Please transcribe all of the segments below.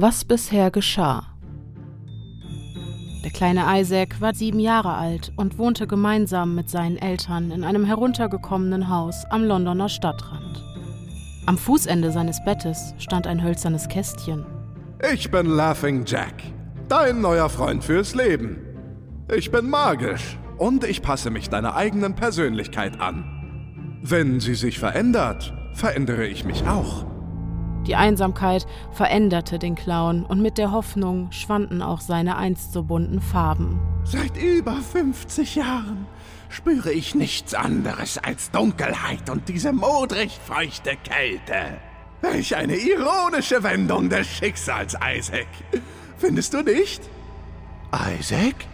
Was bisher geschah. Der kleine Isaac war sieben Jahre alt und wohnte gemeinsam mit seinen Eltern in einem heruntergekommenen Haus am Londoner Stadtrand. Am Fußende seines Bettes stand ein hölzernes Kästchen. Ich bin Laughing Jack, dein neuer Freund fürs Leben. Ich bin magisch und ich passe mich deiner eigenen Persönlichkeit an. Wenn sie sich verändert, verändere ich mich auch. Die Einsamkeit veränderte den Clown und mit der Hoffnung schwanden auch seine einst so bunten Farben. Seit über 50 Jahren spüre ich nichts anderes als Dunkelheit und diese modrig feuchte Kälte. Welch eine ironische Wendung des Schicksals, Isaac. Findest du nicht? Isaac?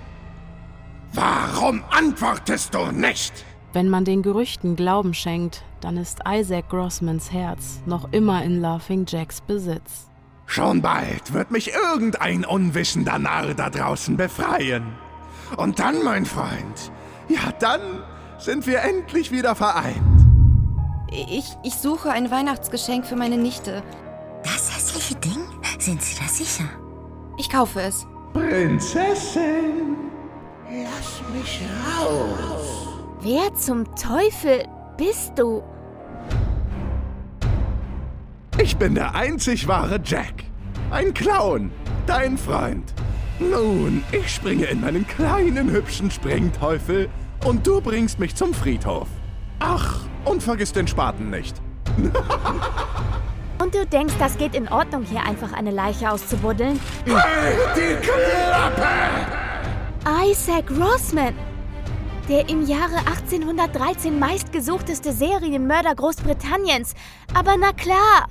Warum antwortest du nicht? Wenn man den Gerüchten Glauben schenkt, dann ist Isaac Grossmans Herz noch immer in Laughing Jacks Besitz. Schon bald wird mich irgendein unwissender Narr da draußen befreien. Und dann, mein Freund, ja, dann sind wir endlich wieder vereint. Ich, ich suche ein Weihnachtsgeschenk für meine Nichte. Das hässliche Ding? Sind Sie da sicher? Ich kaufe es. Prinzessin, lass mich raus. Wer zum Teufel bist du? Ich bin der einzig wahre Jack. Ein Clown, dein Freund. Nun, ich springe in meinen kleinen hübschen Springteufel und du bringst mich zum Friedhof. Ach, und vergiss den Spaten nicht. Und du denkst, das geht in Ordnung, hier einfach eine Leiche auszubuddeln? Halt die Klappe! Isaac Rossman, der im Jahre 1813 meistgesuchteste Serienmörder Großbritanniens. Aber na klar!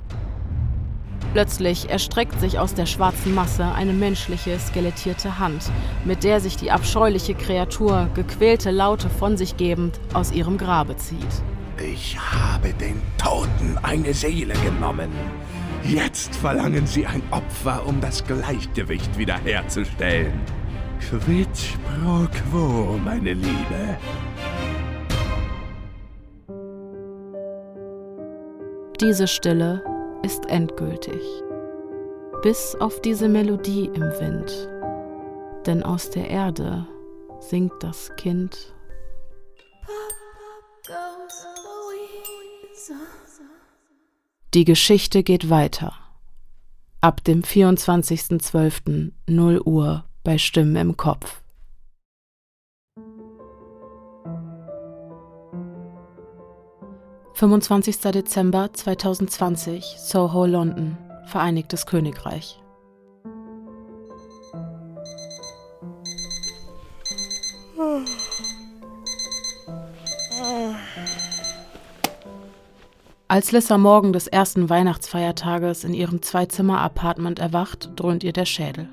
Plötzlich erstreckt sich aus der schwarzen Masse eine menschliche, skelettierte Hand, mit der sich die abscheuliche Kreatur, gequälte Laute von sich gebend, aus ihrem Grabe zieht. Ich habe den Toten eine Seele genommen. Jetzt verlangen sie ein Opfer, um das Gleichgewicht wiederherzustellen. Quid pro quo, meine Liebe. Diese Stille ist endgültig. Bis auf diese Melodie im Wind. Denn aus der Erde singt das Kind. Die Geschichte geht weiter. Ab dem 24.12. 0 Uhr bei Stimmen im Kopf. Fünfundzwanzigster Dezember 2020, Soho, London, Vereinigtes Königreich. Als am Morgen des ersten Weihnachtsfeiertages in ihrem Zwei-Zimmer-Apartment erwacht, dröhnt ihr der Schädel.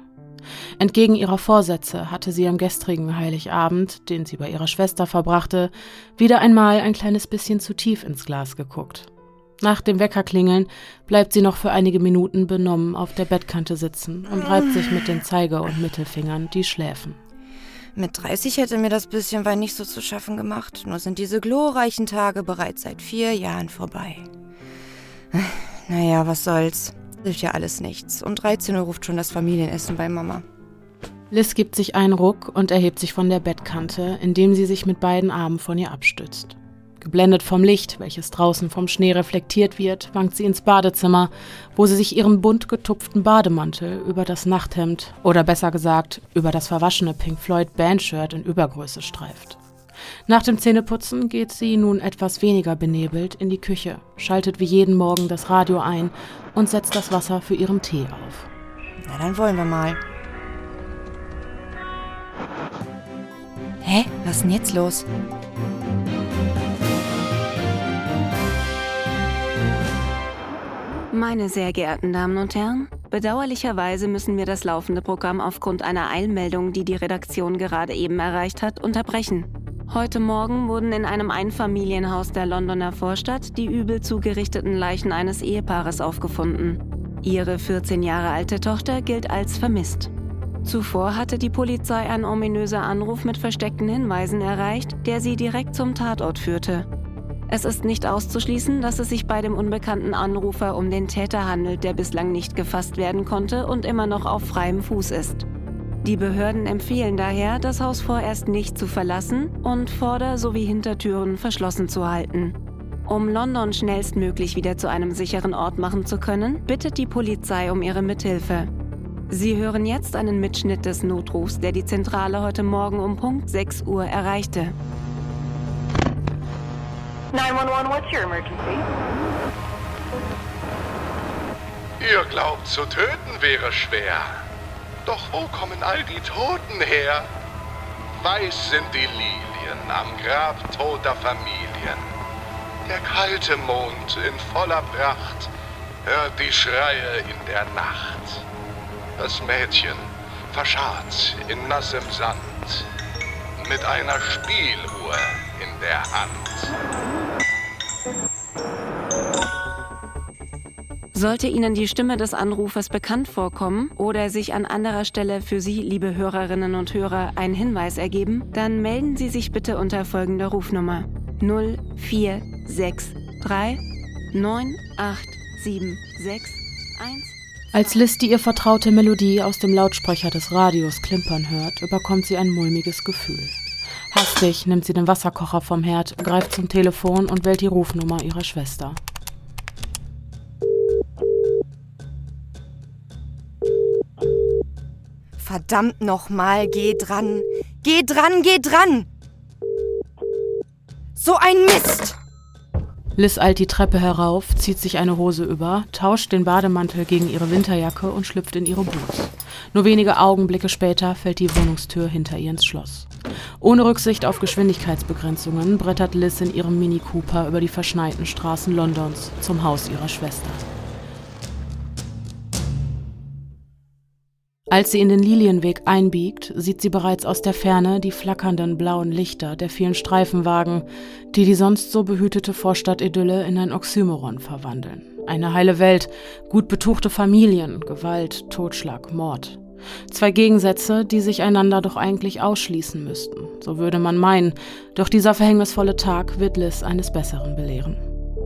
Entgegen ihrer Vorsätze hatte sie am gestrigen Heiligabend, den sie bei ihrer Schwester verbrachte, wieder einmal ein kleines bisschen zu tief ins Glas geguckt. Nach dem Weckerklingeln bleibt sie noch für einige Minuten benommen auf der Bettkante sitzen und reibt sich mit den Zeige- und Mittelfingern die Schläfen. Mit 30 hätte mir das bisschen Wein nicht so zu schaffen gemacht. Nur sind diese glorreichen Tage bereits seit vier Jahren vorbei. Naja, was soll's. Hilft ja alles nichts. Um 13 Uhr ruft schon das Familienessen bei Mama. Liz gibt sich einen Ruck und erhebt sich von der Bettkante, indem sie sich mit beiden Armen von ihr abstützt. Geblendet vom Licht, welches draußen vom Schnee reflektiert wird, wankt sie ins Badezimmer, wo sie sich ihren bunt getupften Bademantel über das Nachthemd oder besser gesagt über das verwaschene Pink Floyd Bandshirt in Übergröße streift. Nach dem Zähneputzen geht sie nun etwas weniger benebelt in die Küche, schaltet wie jeden Morgen das Radio ein und setzt das Wasser für ihren Tee auf. Na, dann wollen wir mal. Hä? Was ist denn jetzt los? Meine sehr geehrten Damen und Herren, bedauerlicherweise müssen wir das laufende Programm aufgrund einer Eilmeldung, die die Redaktion gerade eben erreicht hat, unterbrechen. Heute Morgen wurden in einem Einfamilienhaus der Londoner Vorstadt die übel zugerichteten Leichen eines Ehepaares aufgefunden. Ihre 14 Jahre alte Tochter gilt als vermisst. Zuvor hatte die Polizei ein ominöser Anruf mit versteckten Hinweisen erreicht, der sie direkt zum Tatort führte. Es ist nicht auszuschließen, dass es sich bei dem unbekannten Anrufer um den Täter handelt, der bislang nicht gefasst werden konnte und immer noch auf freiem Fuß ist. Die Behörden empfehlen daher, das Haus vorerst nicht zu verlassen und Vorder- sowie Hintertüren verschlossen zu halten. Um London schnellstmöglich wieder zu einem sicheren Ort machen zu können, bittet die Polizei um ihre Mithilfe. Sie hören jetzt einen Mitschnitt des Notrufs, der die Zentrale heute Morgen um Punkt 6 Uhr erreichte. 911, what's your emergency? Ihr glaubt, zu töten wäre schwer. Doch wo kommen all die Toten her? Weiß sind die Lilien am Grab toter Familien. Der kalte Mond in voller Pracht hört die Schreie in der Nacht. Das Mädchen verscharrt in nassem Sand mit einer Spieluhr in der Hand. Sollte Ihnen die Stimme des Anrufers bekannt vorkommen oder sich an anderer Stelle für Sie, liebe Hörerinnen und Hörer, ein Hinweis ergeben, dann melden Sie sich bitte unter folgender Rufnummer 0463 98761. Als Liz die ihr vertraute Melodie aus dem Lautsprecher des Radios klimpern hört, überkommt sie ein mulmiges Gefühl. Hastig nimmt sie den Wasserkocher vom Herd, greift zum Telefon und wählt die Rufnummer ihrer Schwester. Verdammt nochmal, geh dran. Geh dran, geh dran! So ein Mist! Liz eilt die Treppe herauf, zieht sich eine Hose über, tauscht den Bademantel gegen ihre Winterjacke und schlüpft in ihre Boots. Nur wenige Augenblicke später fällt die Wohnungstür hinter ihr ins Schloss. Ohne Rücksicht auf Geschwindigkeitsbegrenzungen brettert Liz in ihrem Mini Cooper über die verschneiten Straßen Londons zum Haus ihrer Schwester. Als sie in den Lilienweg einbiegt, sieht sie bereits aus der Ferne die flackernden blauen Lichter der vielen Streifenwagen, die die sonst so behütete Vorstadtidylle in ein Oxymoron verwandeln. Eine heile Welt, gut betuchte Familien, Gewalt, Totschlag, Mord. Zwei Gegensätze, die sich einander doch eigentlich ausschließen müssten. So würde man meinen, doch dieser verhängnisvolle Tag wird Liz eines Besseren belehren.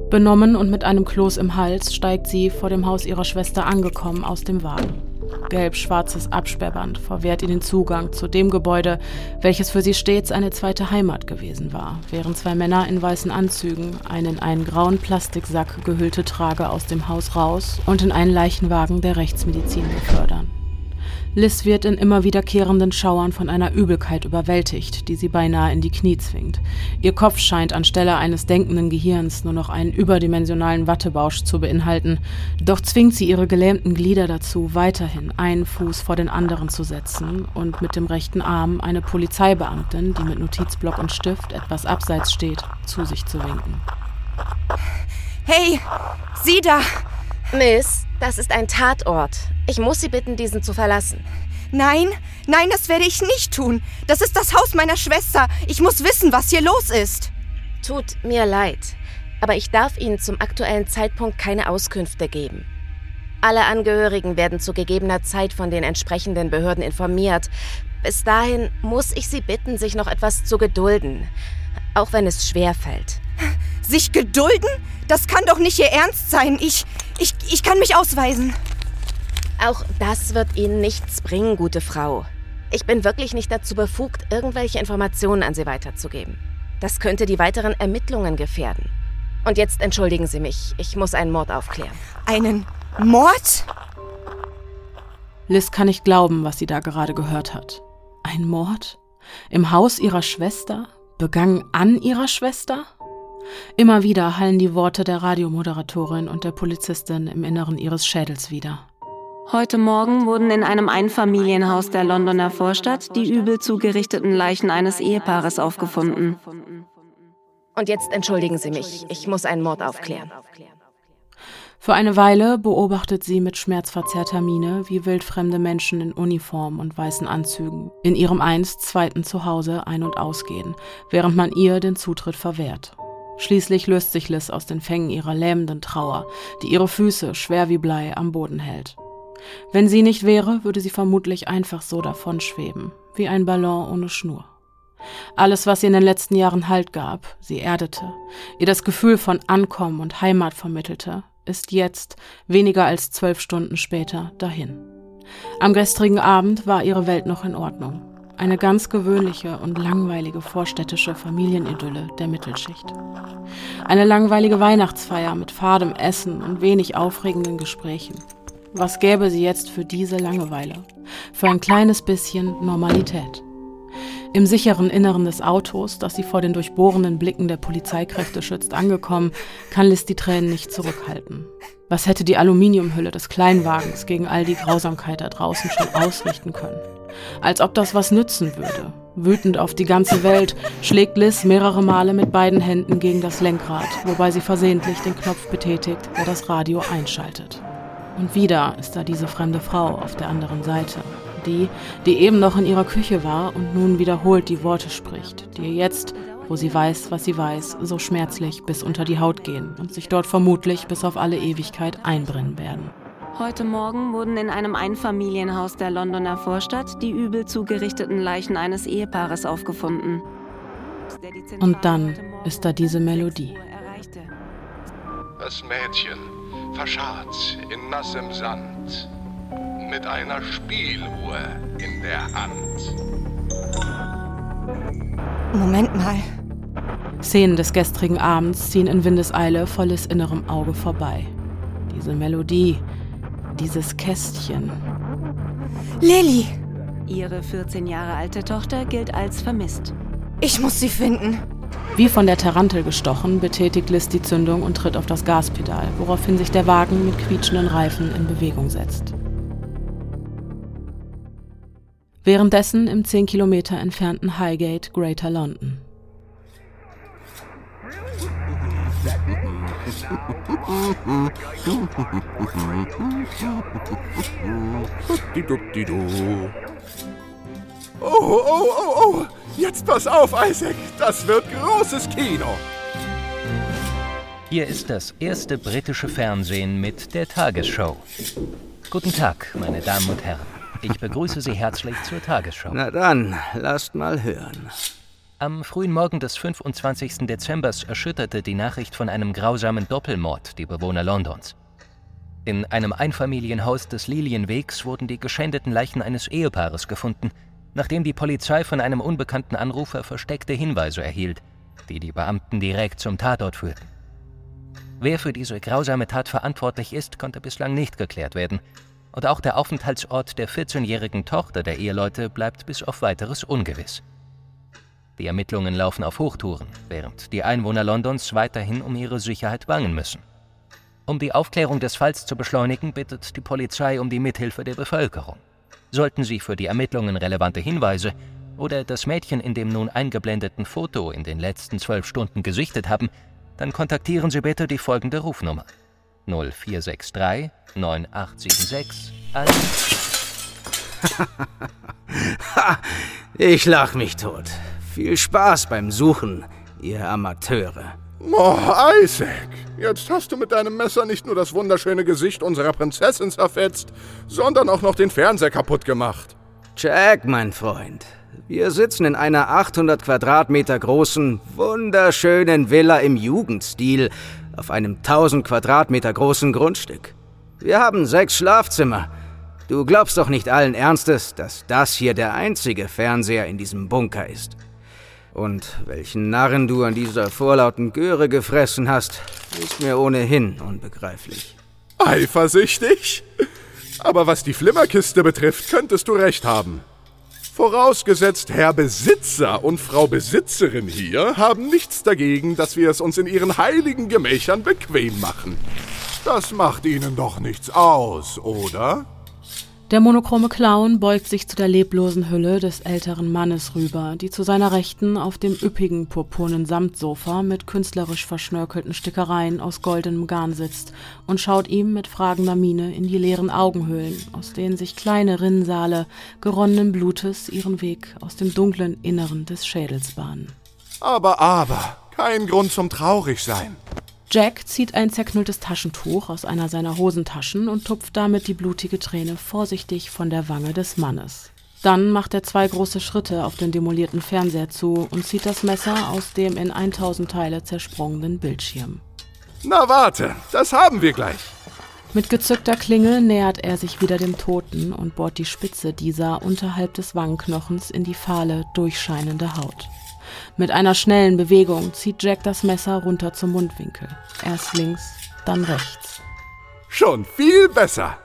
Benommen und mit einem Kloß im Hals steigt sie, vor dem Haus ihrer Schwester angekommen, aus dem Wagen. Gelb-schwarzes Absperrband verwehrt ihr den Zugang zu dem Gebäude, welches für sie stets eine zweite Heimat gewesen war, während zwei Männer in weißen Anzügen eine in einen grauen Plastiksack gehüllte Trage aus dem Haus raus und in einen Leichenwagen der Rechtsmedizin befördern. Liz wird in immer wiederkehrenden Schauern von einer Übelkeit überwältigt, die sie beinahe in die Knie zwingt. Ihr Kopf scheint anstelle eines denkenden Gehirns nur noch einen überdimensionalen Wattebausch zu beinhalten, doch zwingt sie ihre gelähmten Glieder dazu, weiterhin einen Fuß vor den anderen zu setzen und mit dem rechten Arm eine Polizeibeamtin, die mit Notizblock und Stift etwas abseits steht, zu sich zu winken. Hey, Sie da! Miss, das ist ein Tatort. Ich muss Sie bitten, diesen zu verlassen. Nein, nein, das werde ich nicht tun. Das ist das Haus meiner Schwester. Ich muss wissen, was hier los ist. Tut mir leid, aber ich darf Ihnen zum aktuellen Zeitpunkt keine Auskünfte geben. Alle Angehörigen werden zu gegebener Zeit von den entsprechenden Behörden informiert. Bis dahin muss ich Sie bitten, sich noch etwas zu gedulden, auch wenn es schwer fällt. Sich gedulden? Das kann doch nicht Ihr Ernst sein. Ich, ich, ich kann mich ausweisen. Auch das wird Ihnen nichts bringen, gute Frau. Ich bin wirklich nicht dazu befugt, irgendwelche Informationen an Sie weiterzugeben. Das könnte die weiteren Ermittlungen gefährden. Und jetzt entschuldigen Sie mich, ich muss einen Mord aufklären. Einen Mord? Liz kann nicht glauben, was sie da gerade gehört hat. Ein Mord? Im Haus ihrer Schwester? Begangen an ihrer Schwester? Immer wieder hallen die Worte der Radiomoderatorin und der Polizistin im Inneren ihres Schädels wieder. Heute Morgen wurden in einem Einfamilienhaus der Londoner Vorstadt die übel zugerichteten Leichen eines Ehepaares aufgefunden. Und jetzt entschuldigen Sie mich, ich muss einen Mord aufklären. Für eine Weile beobachtet sie mit schmerzverzerrter Miene, wie wildfremde Menschen in Uniform und weißen Anzügen in ihrem einst zweiten Zuhause ein- und ausgehen, während man ihr den Zutritt verwehrt. Schließlich löst sich Liz aus den Fängen ihrer lähmenden Trauer, die ihre Füße schwer wie Blei am Boden hält. Wenn sie nicht wäre, würde sie vermutlich einfach so davonschweben, wie ein Ballon ohne Schnur. Alles, was ihr in den letzten Jahren Halt gab, sie erdete, ihr das Gefühl von Ankommen und Heimat vermittelte, ist jetzt, weniger als zwölf Stunden später, dahin. Am gestrigen Abend war ihre Welt noch in Ordnung. Eine ganz gewöhnliche und langweilige vorstädtische Familienidylle der Mittelschicht. Eine langweilige Weihnachtsfeier mit fadem Essen und wenig aufregenden Gesprächen. Was gäbe sie jetzt für diese Langeweile? Für ein kleines bisschen Normalität. Im sicheren Inneren des Autos, das sie vor den durchbohrenden Blicken der Polizeikräfte schützt, angekommen, kann Liz die Tränen nicht zurückhalten. Was hätte die Aluminiumhülle des Kleinwagens gegen all die Grausamkeit da draußen schon ausrichten können? Als ob das was nützen würde. Wütend auf die ganze Welt schlägt Liz mehrere Male mit beiden Händen gegen das Lenkrad, wobei sie versehentlich den Knopf betätigt, der das Radio einschaltet. Und wieder ist da diese fremde Frau auf der anderen Seite, die, die eben noch in ihrer Küche war und nun wiederholt die Worte spricht, die ihr jetzt, wo sie weiß, was sie weiß, so schmerzlich bis unter die Haut gehen und sich dort vermutlich bis auf alle Ewigkeit einbrennen werden. Heute Morgen wurden in einem Einfamilienhaus der Londoner Vorstadt die übel zugerichteten Leichen eines Ehepaares aufgefunden. Und dann ist da diese Melodie. Das Mädchen verscharrt in nassem Sand mit einer Spieluhr in der Hand. Moment mal. Szenen des gestrigen Abends ziehen in Windeseile volles innerem Auge vorbei. Diese Melodie, dieses Kästchen. Lilly! Ihre 14 Jahre alte Tochter gilt als vermisst. Ich muss sie finden. Wie von der Tarantel gestochen, betätigt Liz die Zündung und tritt auf das Gaspedal, woraufhin sich der Wagen mit quietschenden Reifen in Bewegung setzt. Währenddessen im 10 Kilometer entfernten Highgate, Greater London. Oh, oh, oh, oh! Jetzt pass auf, Isaac! Das wird großes Kino! Hier ist das erste britische Fernsehen mit der Tagesshow. Guten Tag, meine Damen und Herren. Ich begrüße Sie herzlich zur Tagesschau. Na dann, lasst mal hören. Am frühen Morgen des 25. Dezember erschütterte die Nachricht von einem grausamen Doppelmord die Bewohner Londons. In einem Einfamilienhaus des Lilienwegs wurden die geschändeten Leichen eines Ehepaares gefunden, nachdem die Polizei von einem unbekannten Anrufer versteckte Hinweise erhielt, die die Beamten direkt zum Tatort führten. Wer für diese grausame Tat verantwortlich ist, konnte bislang nicht geklärt werden, und auch der Aufenthaltsort der 14-jährigen Tochter der Eheleute bleibt bis auf weiteres ungewiss. Die Ermittlungen laufen auf Hochtouren, während die Einwohner Londons weiterhin um ihre Sicherheit bangen müssen. Um die Aufklärung des Falls zu beschleunigen, bittet die Polizei um die Mithilfe der Bevölkerung. Sollten Sie für die Ermittlungen relevante Hinweise oder das Mädchen in dem nun eingeblendeten Foto in den letzten zwölf Stunden gesichtet haben, dann kontaktieren Sie bitte die folgende Rufnummer 0463 9876 ich lach mich tot. Viel Spaß beim Suchen, ihr Amateure. Oh, Isaac, jetzt hast du mit deinem Messer nicht nur das wunderschöne Gesicht unserer Prinzessin zerfetzt, sondern auch noch den Fernseher kaputt gemacht. Jack, mein Freund, wir sitzen in einer 800 Quadratmeter großen, wunderschönen Villa im Jugendstil auf einem 1000 Quadratmeter großen Grundstück. Wir haben sechs Schlafzimmer. Du glaubst doch nicht allen Ernstes, dass das hier der einzige Fernseher in diesem Bunker ist. Und welchen Narren du an dieser vorlauten Göre gefressen hast, ist mir ohnehin unbegreiflich. Eifersüchtig? Aber was die Flimmerkiste betrifft, könntest du recht haben. Vorausgesetzt, Herr Besitzer und Frau Besitzerin hier haben nichts dagegen, dass wir es uns in ihren heiligen Gemächern bequem machen. Das macht Ihnen doch nichts aus, oder? Der monochrome Clown beugt sich zu der leblosen Hülle des älteren Mannes rüber, die zu seiner Rechten auf dem üppigen purpurnen Samtsofa mit künstlerisch verschnörkelten Stickereien aus goldenem Garn sitzt und schaut ihm mit fragender Miene in die leeren Augenhöhlen, aus denen sich kleine Rinnsale geronnenen Blutes ihren Weg aus dem dunklen Inneren des Schädels bahnen. Aber, aber, kein Grund zum Traurigsein. Jack zieht ein zerknülltes Taschentuch aus einer seiner Hosentaschen und tupft damit die blutige Träne vorsichtig von der Wange des Mannes. Dann macht er zwei große Schritte auf den demolierten Fernseher zu und zieht das Messer aus dem in 1000 Teile zersprungenen Bildschirm. Na warte, das haben wir gleich. Mit gezückter Klinge nähert er sich wieder dem Toten und bohrt die Spitze dieser unterhalb des Wangenknochens in die fahle, durchscheinende Haut. Mit einer schnellen Bewegung zieht Jack das Messer runter zum Mundwinkel. Erst links, dann rechts. Schon viel besser.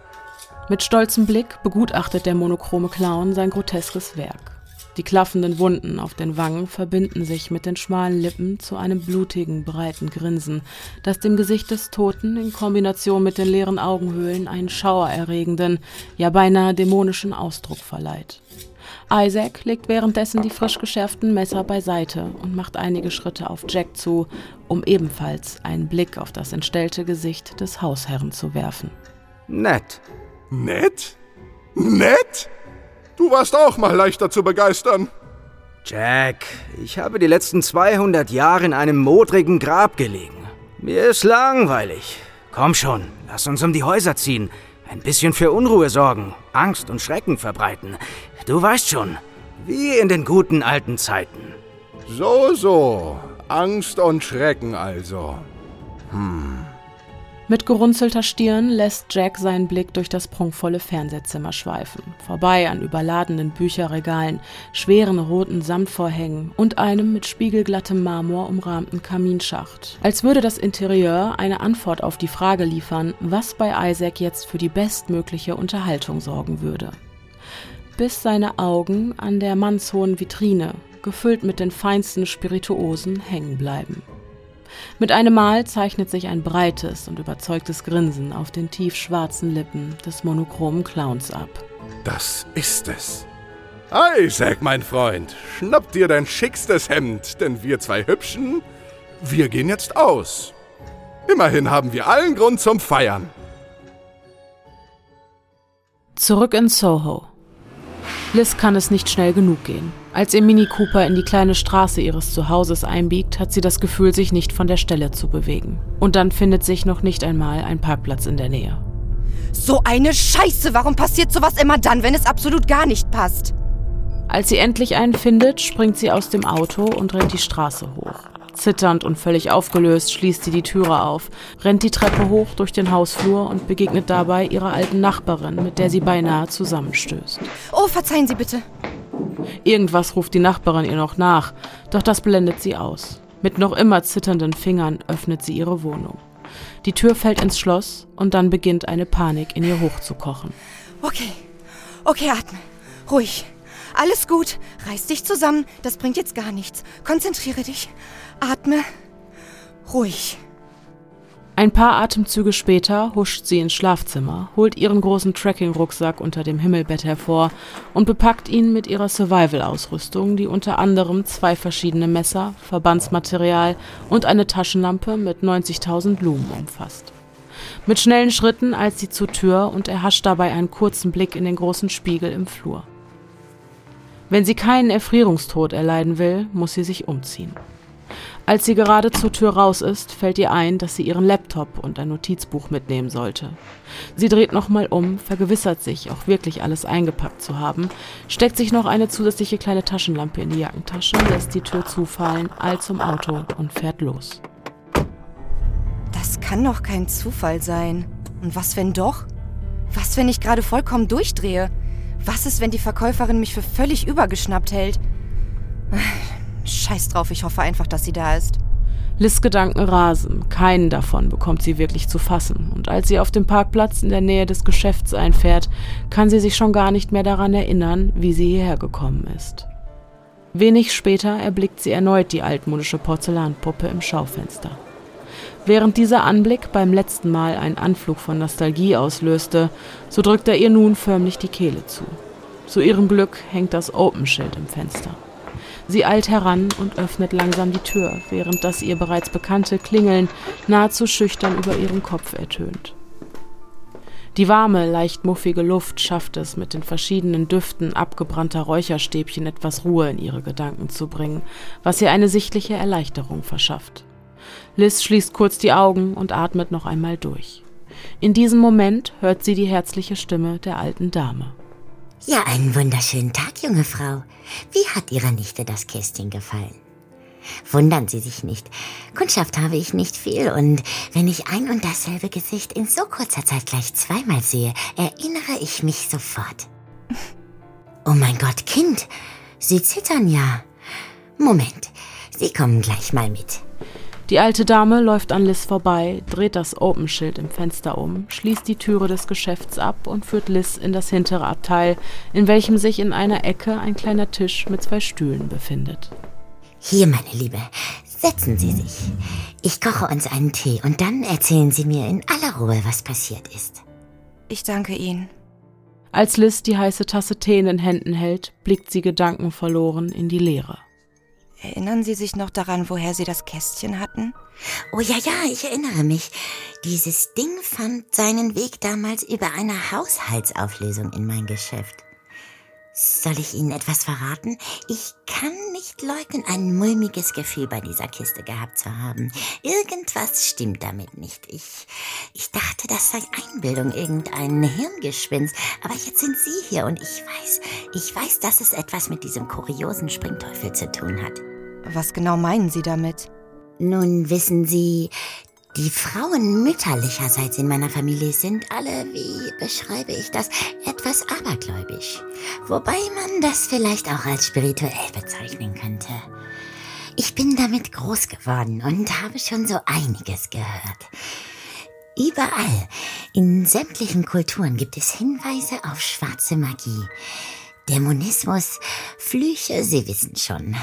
Mit stolzem Blick begutachtet der monochrome Clown sein groteskes Werk. Die klaffenden Wunden auf den Wangen verbinden sich mit den schmalen Lippen zu einem blutigen, breiten Grinsen, das dem Gesicht des Toten in Kombination mit den leeren Augenhöhlen einen schauererregenden, ja beinahe dämonischen Ausdruck verleiht. Isaac legt währenddessen die frisch geschärften Messer beiseite und macht einige Schritte auf Jack zu, um ebenfalls einen Blick auf das entstellte Gesicht des Hausherrn zu werfen. Nett, Nett? Nett? Du warst auch mal leichter zu begeistern. Jack, ich habe die letzten 200 Jahre in einem modrigen Grab gelegen. Mir ist langweilig. Komm schon, lass uns um die Häuser ziehen. Ein bisschen für Unruhe sorgen, Angst und Schrecken verbreiten. Du weißt schon, wie in den guten alten Zeiten. So, so. Angst und Schrecken also. Hm. Mit gerunzelter Stirn lässt Jack seinen Blick durch das prunkvolle Fernsehzimmer schweifen, vorbei an überladenen Bücherregalen, schweren roten Samtvorhängen und einem mit spiegelglattem Marmor umrahmten Kaminschacht. Als würde das Interieur eine Antwort auf die Frage liefern, was bei Isaac jetzt für die bestmögliche Unterhaltung sorgen würde. Bis seine Augen an der mannshohen Vitrine, gefüllt mit den feinsten Spirituosen, hängen bleiben. Mit einem Mal zeichnet sich ein breites und überzeugtes Grinsen auf den tiefschwarzen Lippen des monochromen Clowns ab. Das ist es. Isaac, mein Freund, schnapp dir dein schickstes Hemd, denn wir zwei Hübschen, wir gehen jetzt aus. Immerhin haben wir allen Grund zum Feiern. Zurück in Soho. Liz kann es nicht schnell genug gehen. Als ihr Mini Cooper in die kleine Straße ihres Zuhauses einbiegt, hat sie das Gefühl, sich nicht von der Stelle zu bewegen. Und dann findet sich noch nicht einmal ein Parkplatz in der Nähe. So eine Scheiße! Warum passiert sowas immer dann, wenn es absolut gar nicht passt? Als sie endlich einen findet, springt sie aus dem Auto und rennt die Straße hoch. Zitternd und völlig aufgelöst schließt sie die Türe auf, rennt die Treppe hoch durch den Hausflur und begegnet dabei ihrer alten Nachbarin, mit der sie beinahe zusammenstößt. Oh, verzeihen Sie bitte. Irgendwas ruft die Nachbarin ihr noch nach, doch das blendet sie aus. Mit noch immer zitternden Fingern öffnet sie ihre Wohnung. Die Tür fällt ins Schloss und dann beginnt eine Panik in ihr hochzukochen. Okay, okay, atme. Ruhig. Alles gut. Reiß dich zusammen. Das bringt jetzt gar nichts. Konzentriere dich. Atme. Ruhig. Ein paar Atemzüge später huscht sie ins Schlafzimmer, holt ihren großen Trekking-Rucksack unter dem Himmelbett hervor und bepackt ihn mit ihrer Survival-Ausrüstung, die unter anderem zwei verschiedene Messer, Verbandsmaterial und eine Taschenlampe mit 90.000 Lumen umfasst. Mit schnellen Schritten eilt sie zur Tür und erhascht dabei einen kurzen Blick in den großen Spiegel im Flur. Wenn sie keinen Erfrierungstod erleiden will, muss sie sich umziehen. Als sie gerade zur Tür raus ist, fällt ihr ein, dass sie ihren Laptop und ein Notizbuch mitnehmen sollte. Sie dreht nochmal um, vergewissert sich, auch wirklich alles eingepackt zu haben, steckt sich noch eine zusätzliche kleine Taschenlampe in die Jackentasche, lässt die Tür zufallen, eilt zum Auto und fährt los. Das kann doch kein Zufall sein. Und was, wenn doch? Was, wenn ich gerade vollkommen durchdrehe? Was ist, wenn die Verkäuferin mich für völlig übergeschnappt hält? Scheiß drauf, ich hoffe einfach, dass sie da ist. Liz Gedanken rasen, keinen davon bekommt sie wirklich zu fassen, und als sie auf dem Parkplatz in der Nähe des Geschäfts einfährt, kann sie sich schon gar nicht mehr daran erinnern, wie sie hierher gekommen ist. Wenig später erblickt sie erneut die altmodische Porzellanpuppe im Schaufenster. Während dieser Anblick beim letzten Mal einen Anflug von Nostalgie auslöste, so drückt er ihr nun förmlich die Kehle zu. Zu ihrem Glück hängt das Open-Schild im Fenster. Sie eilt heran und öffnet langsam die Tür, während das ihr bereits bekannte Klingeln nahezu schüchtern über ihrem Kopf ertönt. Die warme, leicht muffige Luft schafft es, mit den verschiedenen Düften abgebrannter Räucherstäbchen etwas Ruhe in ihre Gedanken zu bringen, was ihr eine sichtliche Erleichterung verschafft. Liz schließt kurz die Augen und atmet noch einmal durch. In diesem Moment hört sie die herzliche Stimme der alten Dame. Ja, einen wunderschönen Tag, junge Frau. Wie hat Ihrer Nichte das Kästchen gefallen? Wundern Sie sich nicht. Kundschaft habe ich nicht viel und wenn ich ein und dasselbe Gesicht in so kurzer Zeit gleich zweimal sehe, erinnere ich mich sofort. Oh mein Gott, Kind, Sie zittern ja. Moment, Sie kommen gleich mal mit. Die alte Dame läuft an Liz vorbei, dreht das Open-Schild im Fenster um, schließt die Türe des Geschäfts ab und führt Liz in das hintere Abteil, in welchem sich in einer Ecke ein kleiner Tisch mit zwei Stühlen befindet. Hier, meine Liebe, setzen Sie sich. Ich koche uns einen Tee und dann erzählen Sie mir in aller Ruhe, was passiert ist. Ich danke Ihnen. Als Liz die heiße Tasse Tee in den Händen hält, blickt sie gedankenverloren in die Leere. Erinnern Sie sich noch daran, woher Sie das Kästchen hatten? Oh ja, ja, ich erinnere mich. Dieses Ding fand seinen Weg damals über eine Haushaltsauflösung in mein Geschäft. Soll ich Ihnen etwas verraten? Ich kann nicht leugnen, ein mulmiges Gefühl bei dieser Kiste gehabt zu haben. Irgendwas stimmt damit nicht. Ich, ich dachte, das sei Einbildung, irgendein Hirngespinst. Aber jetzt sind Sie hier und ich weiß, ich weiß, dass es etwas mit diesem kuriosen Springteufel zu tun hat. Was genau meinen Sie damit? Nun wissen Sie, die Frauen mütterlicherseits in meiner Familie sind alle, wie beschreibe ich das, etwas abergläubisch. Wobei man das vielleicht auch als spirituell bezeichnen könnte. Ich bin damit groß geworden und habe schon so einiges gehört. Überall, in sämtlichen Kulturen gibt es Hinweise auf schwarze Magie. Dämonismus, Flüche, Sie wissen schon.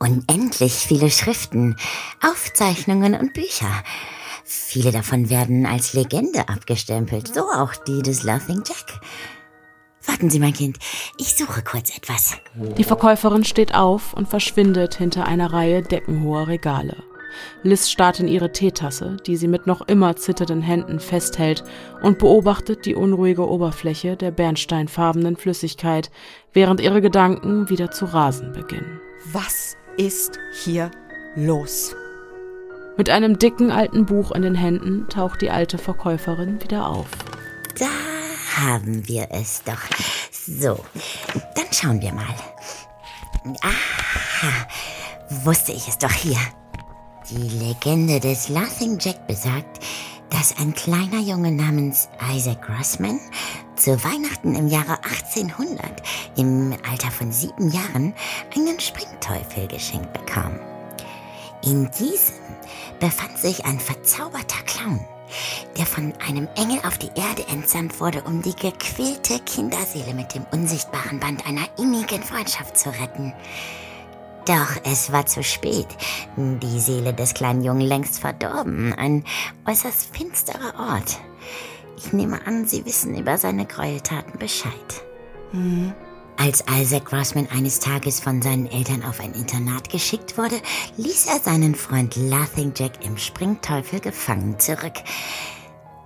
Unendlich viele Schriften, Aufzeichnungen und Bücher. Viele davon werden als Legende abgestempelt, so auch die des Laughing Jack. Warten Sie, mein Kind, ich suche kurz etwas. Die Verkäuferin steht auf und verschwindet hinter einer Reihe deckenhoher Regale. Liz starrt in ihre Teetasse, die sie mit noch immer zitternden Händen festhält, und beobachtet die unruhige Oberfläche der bernsteinfarbenen Flüssigkeit, während ihre Gedanken wieder zu rasen beginnen. Was ist hier los? Mit einem dicken alten Buch in den Händen taucht die alte Verkäuferin wieder auf. Da haben wir es doch. So, dann schauen wir mal. Aha, wusste ich es doch hier. Die Legende des Laughing Jack besagt, dass ein kleiner Junge namens Isaac Grossman zu Weihnachten im Jahre 1800 im Alter von sieben Jahren einen Springteufel geschenkt bekam. In diesem befand sich ein verzauberter Clown, der von einem Engel auf die Erde entsandt wurde, um die gequälte Kinderseele mit dem unsichtbaren Band einer innigen Freundschaft zu retten. Doch es war zu spät. Die Seele des kleinen Jungen längst verdorben. Ein äußerst finsterer Ort. Ich nehme an, Sie wissen über seine Gräueltaten Bescheid. Hm. Als Isaac Grossman eines Tages von seinen Eltern auf ein Internat geschickt wurde, ließ er seinen Freund Laughing Jack im Springteufel gefangen zurück.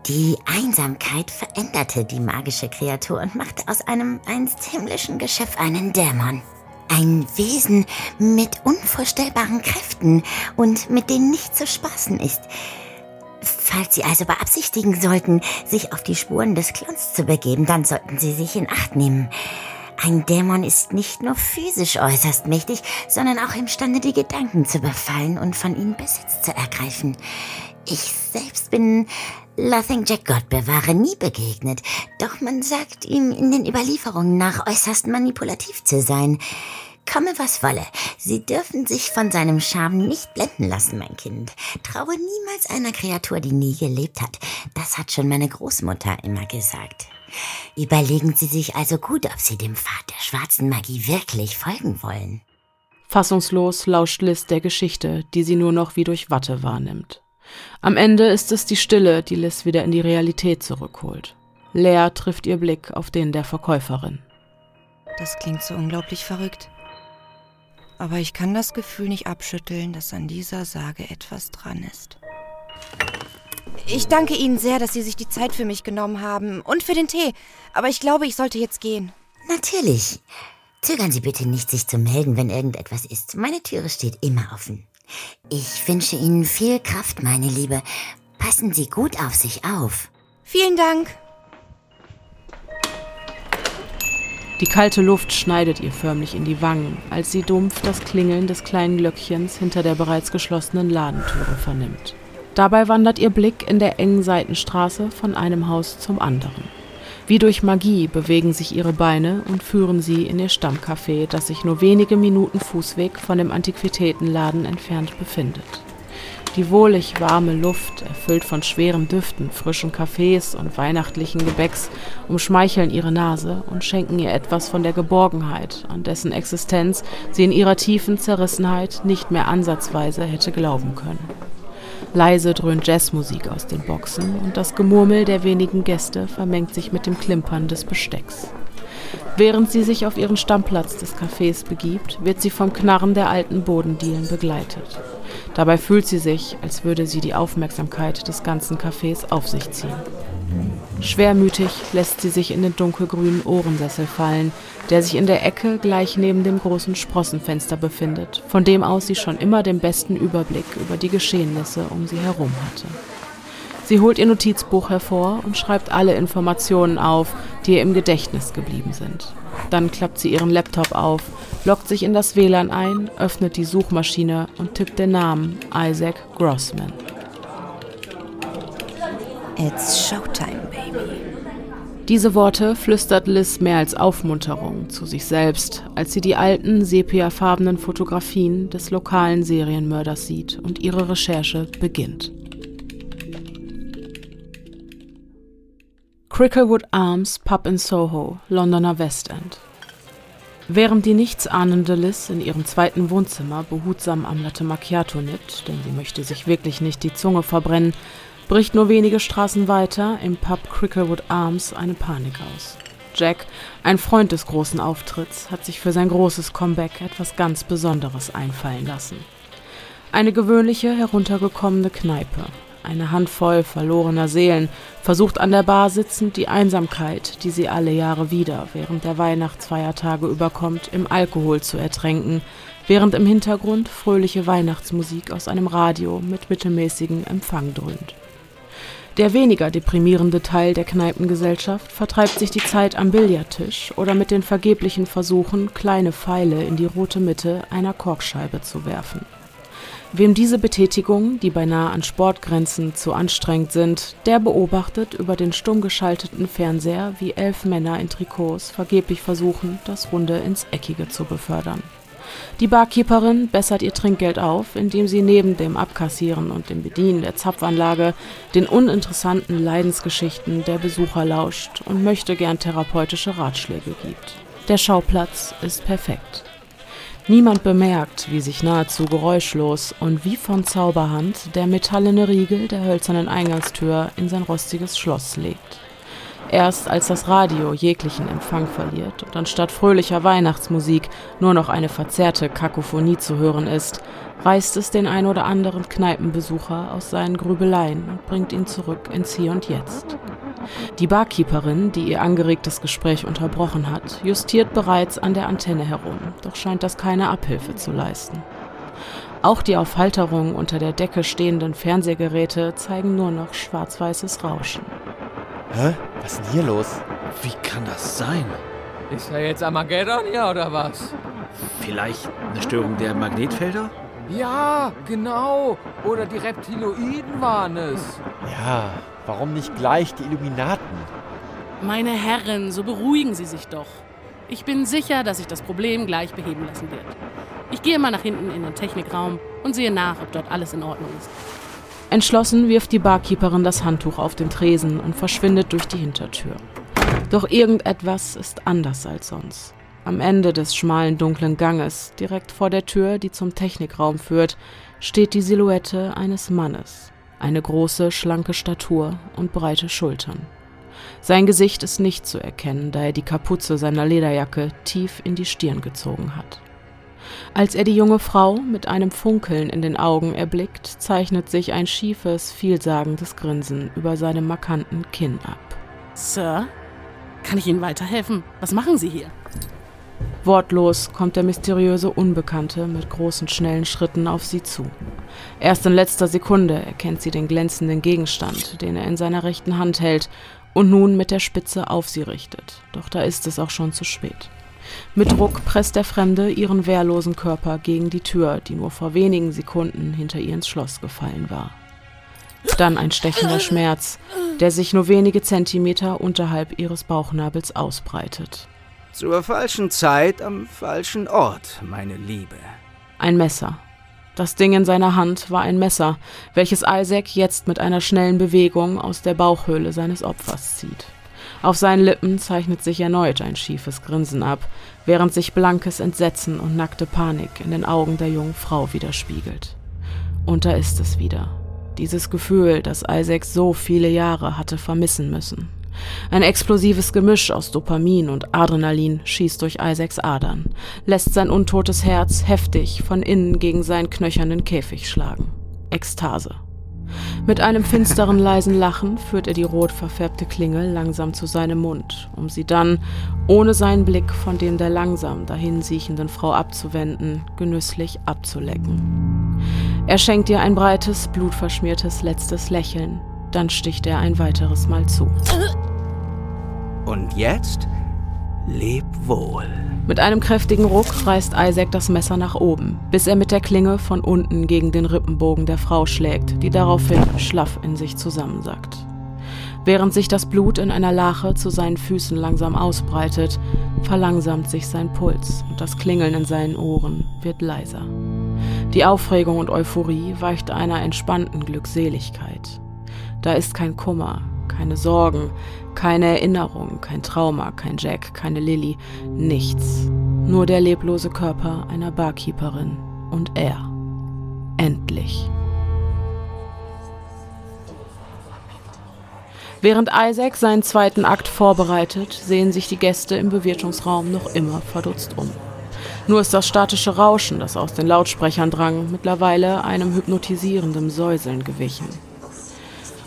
Die Einsamkeit veränderte die magische Kreatur und machte aus einem einst himmlischen Geschöpf einen Dämon. Ein Wesen mit unvorstellbaren Kräften und mit denen nicht zu spaßen ist. Falls Sie also beabsichtigen sollten, sich auf die Spuren des Clowns zu begeben, dann sollten Sie sich in Acht nehmen. Ein Dämon ist nicht nur physisch äußerst mächtig, sondern auch imstande, die Gedanken zu befallen und von ihnen Besitz zu ergreifen. Ich selbst bin Laughing Jack Gott bewahre nie begegnet, doch man sagt ihm in den Überlieferungen nach äußerst manipulativ zu sein. Komme was wolle, Sie dürfen sich von seinem Charme nicht blenden lassen, mein Kind. Traue niemals einer Kreatur, die nie gelebt hat. Das hat schon meine Großmutter immer gesagt. Überlegen Sie sich also gut, ob Sie dem Pfad der schwarzen Magie wirklich folgen wollen. Fassungslos lauscht Liz der Geschichte, die sie nur noch wie durch Watte wahrnimmt. Am Ende ist es die Stille, die Liz wieder in die Realität zurückholt. Leer trifft ihr Blick auf den der Verkäuferin. Das klingt so unglaublich verrückt. Aber ich kann das Gefühl nicht abschütteln, dass an dieser Sage etwas dran ist. Ich danke Ihnen sehr, dass Sie sich die Zeit für mich genommen haben und für den Tee. Aber ich glaube, ich sollte jetzt gehen. Natürlich. Zögern Sie bitte nicht, sich zu melden, wenn irgendetwas ist. Meine Türe steht immer offen. Ich wünsche Ihnen viel Kraft, meine Liebe. Passen Sie gut auf sich auf. Vielen Dank. Die kalte Luft schneidet ihr förmlich in die Wangen, als sie dumpf das Klingeln des kleinen Glöckchens hinter der bereits geschlossenen Ladentüre vernimmt. Dabei wandert ihr Blick in der engen Seitenstraße von einem Haus zum anderen. Wie durch Magie bewegen sich ihre Beine und führen sie in ihr Stammcafé, das sich nur wenige Minuten Fußweg von dem Antiquitätenladen entfernt befindet. Die wohlig warme Luft, erfüllt von schweren Düften, frischen Kaffees und weihnachtlichen Gebäcks, umschmeicheln ihre Nase und schenken ihr etwas von der Geborgenheit, an dessen Existenz sie in ihrer tiefen Zerrissenheit nicht mehr ansatzweise hätte glauben können. Leise dröhnt Jazzmusik aus den Boxen und das Gemurmel der wenigen Gäste vermengt sich mit dem Klimpern des Bestecks. Während sie sich auf ihren Stammplatz des Cafés begibt, wird sie vom Knarren der alten Bodendielen begleitet. Dabei fühlt sie sich, als würde sie die Aufmerksamkeit des ganzen Cafés auf sich ziehen. Schwermütig lässt sie sich in den dunkelgrünen Ohrensessel fallen, der sich in der Ecke gleich neben dem großen Sprossenfenster befindet, von dem aus sie schon immer den besten Überblick über die Geschehnisse um sie herum hatte. Sie holt ihr Notizbuch hervor und schreibt alle Informationen auf, die ihr im Gedächtnis geblieben sind. Dann klappt sie ihren Laptop auf, loggt sich in das WLAN ein, öffnet die Suchmaschine und tippt den Namen Isaac Grossman. It's Showtime, baby. Diese Worte flüstert Liz mehr als Aufmunterung zu sich selbst, als sie die alten, sepiafarbenen Fotografien des lokalen Serienmörders sieht und ihre Recherche beginnt. Cricklewood Arms Pub in Soho, Londoner West End. Während die nichtsahnende Liz in ihrem zweiten Wohnzimmer behutsam am Latte Macchiato nippt, denn sie möchte sich wirklich nicht die Zunge verbrennen, bricht nur wenige Straßen weiter im Pub Cricklewood Arms eine Panik aus. Jack, ein Freund des großen Auftritts, hat sich für sein großes Comeback etwas ganz Besonderes einfallen lassen. Eine gewöhnliche, heruntergekommene Kneipe, eine Handvoll verlorener Seelen, versucht an der Bar sitzend die Einsamkeit, die sie alle Jahre wieder während der Weihnachtsfeiertage überkommt, im Alkohol zu ertränken, während im Hintergrund fröhliche Weihnachtsmusik aus einem Radio mit mittelmäßigem Empfang dröhnt. Der weniger deprimierende Teil der Kneipengesellschaft vertreibt sich die Zeit am Billardtisch oder mit den vergeblichen Versuchen, kleine Pfeile in die rote Mitte einer Korkscheibe zu werfen. Wem diese Betätigungen, die beinahe an Sportgrenzen zu anstrengend sind, der beobachtet über den stumm geschalteten Fernseher, wie elf Männer in Trikots vergeblich versuchen, das Runde ins Eckige zu befördern. Die Barkeeperin bessert ihr Trinkgeld auf, indem sie neben dem Abkassieren und dem Bedienen der Zapfanlage den uninteressanten Leidensgeschichten der Besucher lauscht und möchte gern therapeutische Ratschläge gibt. Der Schauplatz ist perfekt. Niemand bemerkt, wie sich nahezu geräuschlos und wie von Zauberhand der metallene Riegel der hölzernen Eingangstür in sein rostiges Schloss legt. Erst als das Radio jeglichen Empfang verliert und anstatt fröhlicher Weihnachtsmusik nur noch eine verzerrte Kakophonie zu hören ist, reißt es den ein oder anderen Kneipenbesucher aus seinen Grübeleien und bringt ihn zurück ins Hier und Jetzt. Die Barkeeperin, die ihr angeregtes Gespräch unterbrochen hat, justiert bereits an der Antenne herum, doch scheint das keine Abhilfe zu leisten. Auch die auf Halterung unter der Decke stehenden Fernsehgeräte zeigen nur noch schwarz-weißes Rauschen. Hä? Was ist denn hier los? Wie kann das sein? Ist da jetzt Armageddon hier oder was? Vielleicht eine Störung der Magnetfelder? Ja, genau. Oder die Reptiloiden waren es. Ja, warum nicht gleich die Illuminaten? Meine Herren, so beruhigen Sie sich doch. Ich bin sicher, dass sich das Problem gleich beheben lassen wird. Ich gehe mal nach hinten in den Technikraum und sehe nach, ob dort alles in Ordnung ist. Entschlossen wirft die Barkeeperin das Handtuch auf den Tresen und verschwindet durch die Hintertür. Doch irgendetwas ist anders als sonst. Am Ende des schmalen dunklen Ganges, direkt vor der Tür, die zum Technikraum führt, steht die Silhouette eines Mannes. Eine große, schlanke Statur und breite Schultern. Sein Gesicht ist nicht zu erkennen, da er die Kapuze seiner Lederjacke tief in die Stirn gezogen hat. Als er die junge Frau mit einem Funkeln in den Augen erblickt, zeichnet sich ein schiefes, vielsagendes Grinsen über seinem markanten Kinn ab. Sir, kann ich Ihnen weiterhelfen? Was machen Sie hier? Wortlos kommt der mysteriöse Unbekannte mit großen, schnellen Schritten auf sie zu. Erst in letzter Sekunde erkennt sie den glänzenden Gegenstand, den er in seiner rechten Hand hält, und nun mit der Spitze auf sie richtet. Doch da ist es auch schon zu spät. Mit Druck presst der Fremde ihren wehrlosen Körper gegen die Tür, die nur vor wenigen Sekunden hinter ihr ins Schloss gefallen war. Dann ein stechender Schmerz, der sich nur wenige Zentimeter unterhalb ihres Bauchnabels ausbreitet. Zur falschen Zeit am falschen Ort, meine Liebe. Ein Messer. Das Ding in seiner Hand war ein Messer, welches Isaac jetzt mit einer schnellen Bewegung aus der Bauchhöhle seines Opfers zieht. Auf seinen Lippen zeichnet sich erneut ein schiefes Grinsen ab, während sich blankes Entsetzen und nackte Panik in den Augen der jungen Frau widerspiegelt. Und da ist es wieder. Dieses Gefühl, das Isaac so viele Jahre hatte vermissen müssen. Ein explosives Gemisch aus Dopamin und Adrenalin schießt durch Isaacs Adern, lässt sein untotes Herz heftig von innen gegen seinen knöchernen Käfig schlagen. Ekstase. Mit einem finsteren, leisen Lachen führt er die rot verfärbte Klinge langsam zu seinem Mund, um sie dann, ohne seinen Blick von dem der langsam dahinsiechenden Frau abzuwenden, genüsslich abzulecken. Er schenkt ihr ein breites, blutverschmiertes letztes Lächeln, dann sticht er ein weiteres Mal zu. Und jetzt leb wohl. Mit einem kräftigen Ruck reißt Isaac das Messer nach oben, bis er mit der Klinge von unten gegen den Rippenbogen der Frau schlägt, die daraufhin schlaff in sich zusammensackt. Während sich das Blut in einer Lache zu seinen Füßen langsam ausbreitet, verlangsamt sich sein Puls und das Klingeln in seinen Ohren wird leiser. Die Aufregung und Euphorie weicht einer entspannten Glückseligkeit. Da ist kein Kummer, keine Sorgen, keine Erinnerung, kein Trauma, kein Jack, keine Lilly, nichts. Nur der leblose Körper einer Barkeeperin und er. Endlich. Während Isaac seinen zweiten Akt vorbereitet, sehen sich die Gäste im Bewirtungsraum noch immer verdutzt um. Nur ist das statische Rauschen, das aus den Lautsprechern drang, mittlerweile einem hypnotisierenden Säuseln gewichen.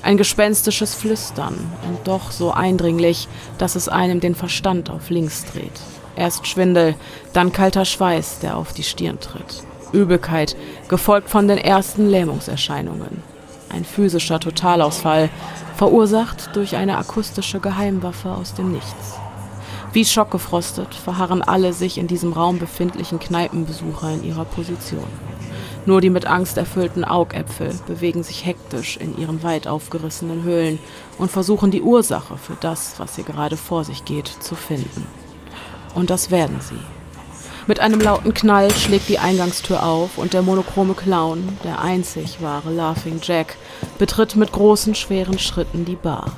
Ein gespenstisches Flüstern und doch so eindringlich, dass es einem den Verstand auf links dreht. Erst Schwindel, dann kalter Schweiß, der auf die Stirn tritt. Übelkeit, gefolgt von den ersten Lähmungserscheinungen. Ein physischer Totalausfall, verursacht durch eine akustische Geheimwaffe aus dem Nichts. Wie schockgefrostet verharren alle sich in diesem Raum befindlichen Kneipenbesucher in ihrer Position. Nur die mit Angst erfüllten Augäpfel bewegen sich hektisch in ihren weit aufgerissenen Höhlen und versuchen die Ursache für das, was hier gerade vor sich geht, zu finden. Und das werden sie. Mit einem lauten Knall schlägt die Eingangstür auf und der monochrome Clown, der einzig wahre Laughing Jack, betritt mit großen, schweren Schritten die Bar.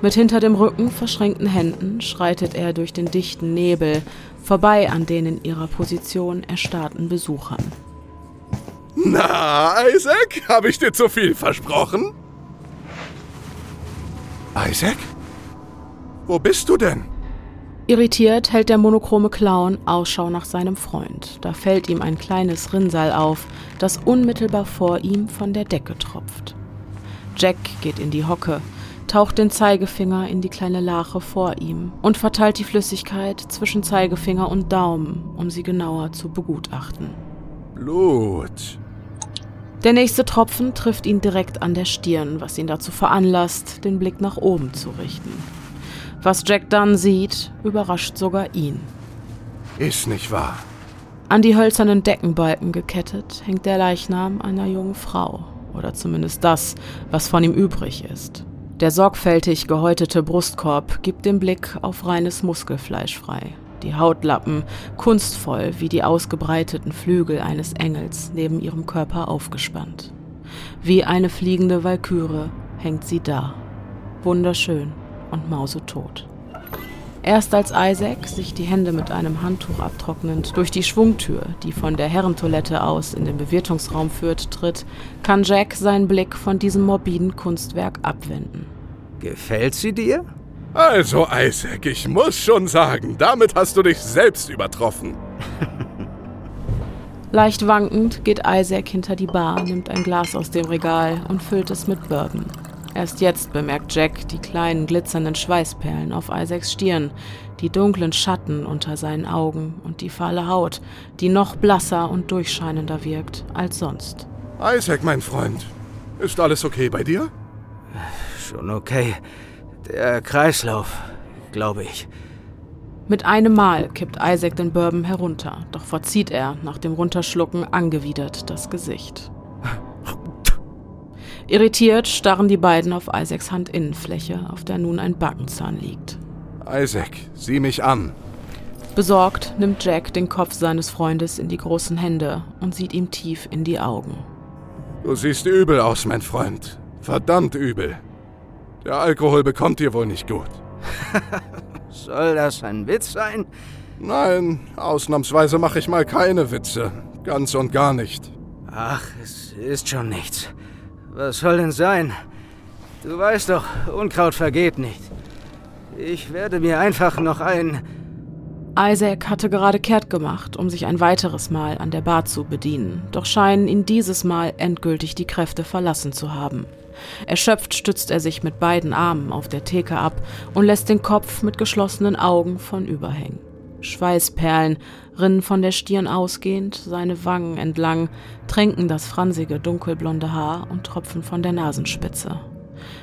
Mit hinter dem Rücken verschränkten Händen schreitet er durch den dichten Nebel, vorbei an den in ihrer Position erstarrten Besuchern. Na, Isaac, habe ich dir zu viel versprochen? Isaac? Wo bist du denn? Irritiert hält der monochrome Clown Ausschau nach seinem Freund. Da fällt ihm ein kleines Rinnsal auf, das unmittelbar vor ihm von der Decke tropft. Jack geht in die Hocke, taucht den Zeigefinger in die kleine Lache vor ihm und verteilt die Flüssigkeit zwischen Zeigefinger und Daumen, um sie genauer zu begutachten. Blut. Der nächste Tropfen trifft ihn direkt an der Stirn, was ihn dazu veranlasst, den Blick nach oben zu richten. Was Jack dann sieht, überrascht sogar ihn. Ist nicht wahr. An die hölzernen Deckenbalken gekettet hängt der Leichnam einer jungen Frau, oder zumindest das, was von ihm übrig ist. Der sorgfältig gehäutete Brustkorb gibt den Blick auf reines Muskelfleisch frei die Hautlappen kunstvoll wie die ausgebreiteten Flügel eines Engels neben ihrem Körper aufgespannt. Wie eine fliegende Walküre hängt sie da, wunderschön und mausetot. Erst als Isaac, sich die Hände mit einem Handtuch abtrocknend, durch die Schwungtür, die von der Herrentoilette aus in den Bewirtungsraum führt, tritt, kann Jack seinen Blick von diesem morbiden Kunstwerk abwenden. Gefällt sie dir? Also, Isaac, ich muss schon sagen, damit hast du dich selbst übertroffen. Leicht wankend geht Isaac hinter die Bar, nimmt ein Glas aus dem Regal und füllt es mit Bourbon. Erst jetzt bemerkt Jack die kleinen glitzernden Schweißperlen auf Isaacs Stirn, die dunklen Schatten unter seinen Augen und die fahle Haut, die noch blasser und durchscheinender wirkt als sonst. Isaac, mein Freund, ist alles okay bei dir? Schon okay. Der Kreislauf, glaube ich. Mit einem Mal kippt Isaac den Bourbon herunter, doch verzieht er nach dem Runterschlucken angewidert das Gesicht. Irritiert starren die beiden auf Isaacs Handinnenfläche, auf der nun ein Backenzahn liegt. Isaac, sieh mich an. Besorgt nimmt Jack den Kopf seines Freundes in die großen Hände und sieht ihm tief in die Augen. Du siehst übel aus, mein Freund. Verdammt übel. Der Alkohol bekommt dir wohl nicht gut. Soll das ein Witz sein? Nein, ausnahmsweise mache ich mal keine Witze. Ganz und gar nicht. Ach, es ist schon nichts. Was soll denn sein? Du weißt doch, Unkraut vergeht nicht. Ich werde mir einfach noch ein... Isaac hatte gerade kehrt gemacht, um sich ein weiteres Mal an der Bar zu bedienen, doch scheinen ihn dieses Mal endgültig die Kräfte verlassen zu haben. Erschöpft stützt er sich mit beiden Armen auf der Theke ab und lässt den Kopf mit geschlossenen Augen von überhängen. Schweißperlen rinnen von der Stirn ausgehend, seine Wangen entlang, tränken das fransige dunkelblonde Haar und tropfen von der Nasenspitze.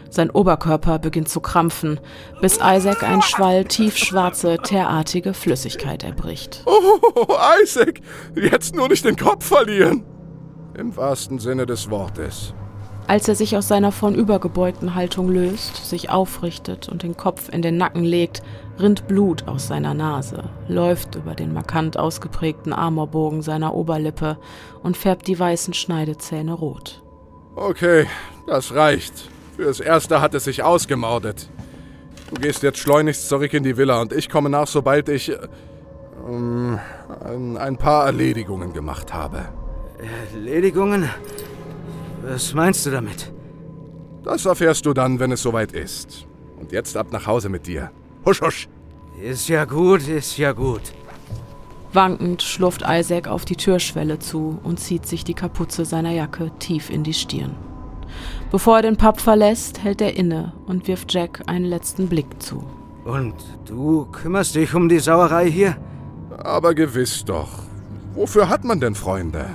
Sein Oberkörper beginnt zu krampfen, bis Isaac ein Schwall tiefschwarze, teerartige Flüssigkeit erbricht. Oh, Isaac, jetzt nur nicht den Kopf verlieren. Im wahrsten Sinne des Wortes. Als er sich aus seiner vornübergebeugten Haltung löst, sich aufrichtet und den Kopf in den Nacken legt, rinnt Blut aus seiner Nase, läuft über den markant ausgeprägten Amorbogen seiner Oberlippe und färbt die weißen Schneidezähne rot. Okay, das reicht. Fürs Erste hat es sich ausgemordet. Du gehst jetzt schleunigst zurück in die Villa und ich komme nach, sobald ich äh, ein, ein paar Erledigungen gemacht habe. Erledigungen? Was meinst du damit? Das erfährst du dann, wenn es soweit ist. Und jetzt ab nach Hause mit dir. Husch, husch. Ist ja gut, ist ja gut. Wankend schlurft Isaac auf die Türschwelle zu und zieht sich die Kapuze seiner Jacke tief in die Stirn. Bevor er den Pub verlässt, hält er inne und wirft Jack einen letzten Blick zu. Und du kümmerst dich um die Sauerei hier? Aber gewiss doch. Wofür hat man denn Freunde?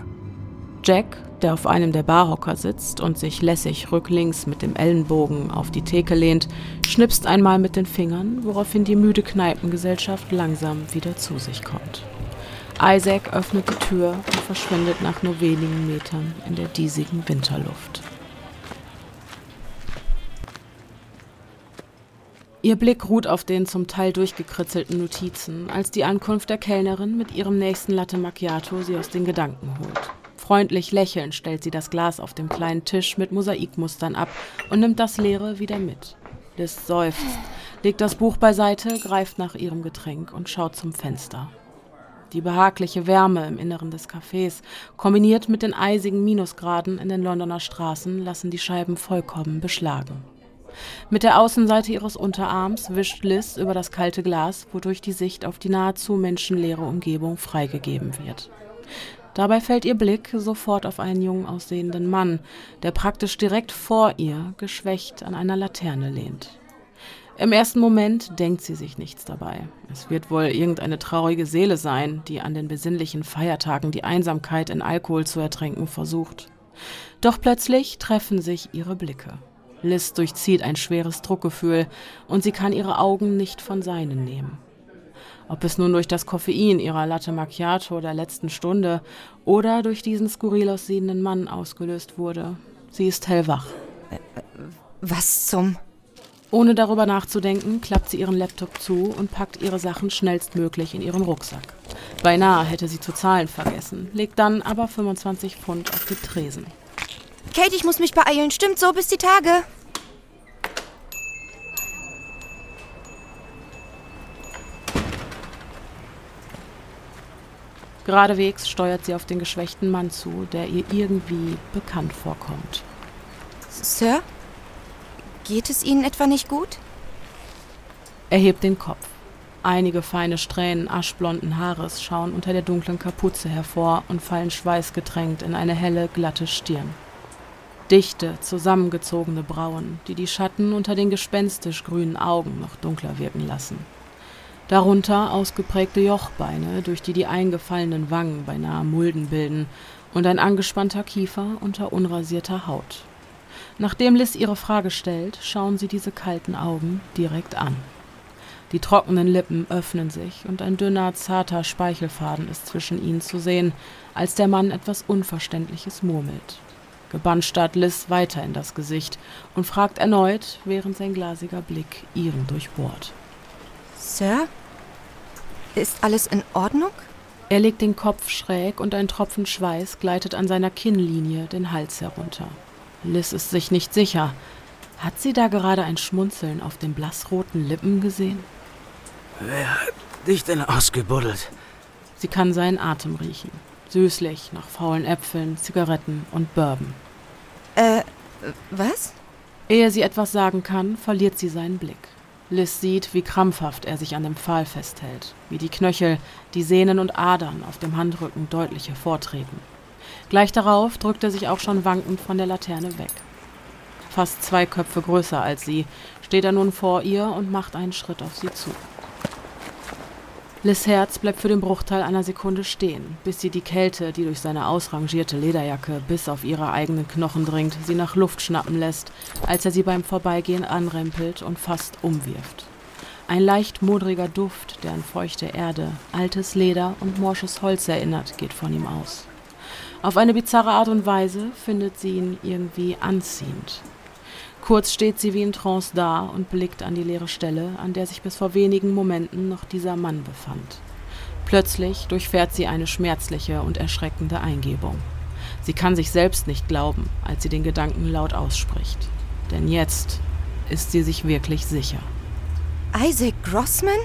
Jack der auf einem der Barhocker sitzt und sich lässig rücklings mit dem Ellenbogen auf die Theke lehnt, schnipst einmal mit den Fingern, woraufhin die müde Kneipengesellschaft langsam wieder zu sich kommt. Isaac öffnet die Tür und verschwindet nach nur wenigen Metern in der diesigen Winterluft. Ihr Blick ruht auf den zum Teil durchgekritzelten Notizen, als die Ankunft der Kellnerin mit ihrem nächsten Latte Macchiato sie aus den Gedanken holt. Freundlich lächelnd stellt sie das Glas auf dem kleinen Tisch mit Mosaikmustern ab und nimmt das leere wieder mit. Liz seufzt, legt das Buch beiseite, greift nach ihrem Getränk und schaut zum Fenster. Die behagliche Wärme im Inneren des Cafés, kombiniert mit den eisigen Minusgraden in den Londoner Straßen, lassen die Scheiben vollkommen beschlagen. Mit der Außenseite ihres Unterarms wischt Liz über das kalte Glas, wodurch die Sicht auf die nahezu menschenleere Umgebung freigegeben wird. Dabei fällt ihr Blick sofort auf einen jung aussehenden Mann, der praktisch direkt vor ihr geschwächt an einer Laterne lehnt. Im ersten Moment denkt sie sich nichts dabei. Es wird wohl irgendeine traurige Seele sein, die an den besinnlichen Feiertagen die Einsamkeit in Alkohol zu ertränken versucht. Doch plötzlich treffen sich ihre Blicke. Liz durchzieht ein schweres Druckgefühl und sie kann ihre Augen nicht von seinen nehmen. Ob es nun durch das Koffein ihrer Latte Macchiato der letzten Stunde oder durch diesen skurril aussehenden Mann ausgelöst wurde. Sie ist hellwach. Was zum? Ohne darüber nachzudenken, klappt sie ihren Laptop zu und packt ihre Sachen schnellstmöglich in ihren Rucksack. Beinahe hätte sie zu zahlen vergessen, legt dann aber 25 Pfund auf die Tresen. Kate, ich muss mich beeilen. Stimmt so, bis die Tage. Geradewegs steuert sie auf den geschwächten Mann zu, der ihr irgendwie bekannt vorkommt. Sir? Geht es Ihnen etwa nicht gut? Er hebt den Kopf. Einige feine Strähnen aschblonden Haares schauen unter der dunklen Kapuze hervor und fallen schweißgetränkt in eine helle, glatte Stirn. Dichte, zusammengezogene Brauen, die die Schatten unter den gespenstisch grünen Augen noch dunkler wirken lassen. Darunter ausgeprägte Jochbeine, durch die die eingefallenen Wangen beinahe Mulden bilden, und ein angespannter Kiefer unter unrasierter Haut. Nachdem Liz ihre Frage stellt, schauen sie diese kalten Augen direkt an. Die trockenen Lippen öffnen sich und ein dünner, zarter Speichelfaden ist zwischen ihnen zu sehen, als der Mann etwas Unverständliches murmelt. Gebannt starrt Liz weiter in das Gesicht und fragt erneut, während sein glasiger Blick ihren durchbohrt. Sir? Ist alles in Ordnung? Er legt den Kopf schräg und ein Tropfen Schweiß gleitet an seiner Kinnlinie den Hals herunter. Liz ist sich nicht sicher. Hat sie da gerade ein Schmunzeln auf den blassroten Lippen gesehen? Wer hat dich denn ausgebuddelt? Sie kann seinen Atem riechen. Süßlich nach faulen Äpfeln, Zigaretten und Bourbon. Äh, was? Ehe sie etwas sagen kann, verliert sie seinen Blick. Liz sieht, wie krampfhaft er sich an dem Pfahl festhält, wie die Knöchel, die Sehnen und Adern auf dem Handrücken deutlich hervortreten. Gleich darauf drückt er sich auch schon wankend von der Laterne weg. Fast zwei Köpfe größer als sie, steht er nun vor ihr und macht einen Schritt auf sie zu. Liz Herz bleibt für den Bruchteil einer Sekunde stehen, bis sie die Kälte, die durch seine ausrangierte Lederjacke bis auf ihre eigenen Knochen dringt, sie nach Luft schnappen lässt, als er sie beim Vorbeigehen anrempelt und fast umwirft. Ein leicht modriger Duft, der an feuchte Erde, altes Leder und morsches Holz erinnert, geht von ihm aus. Auf eine bizarre Art und Weise findet sie ihn irgendwie anziehend. Kurz steht sie wie in Trance da und blickt an die leere Stelle, an der sich bis vor wenigen Momenten noch dieser Mann befand. Plötzlich durchfährt sie eine schmerzliche und erschreckende Eingebung. Sie kann sich selbst nicht glauben, als sie den Gedanken laut ausspricht. Denn jetzt ist sie sich wirklich sicher. Isaac Grossman?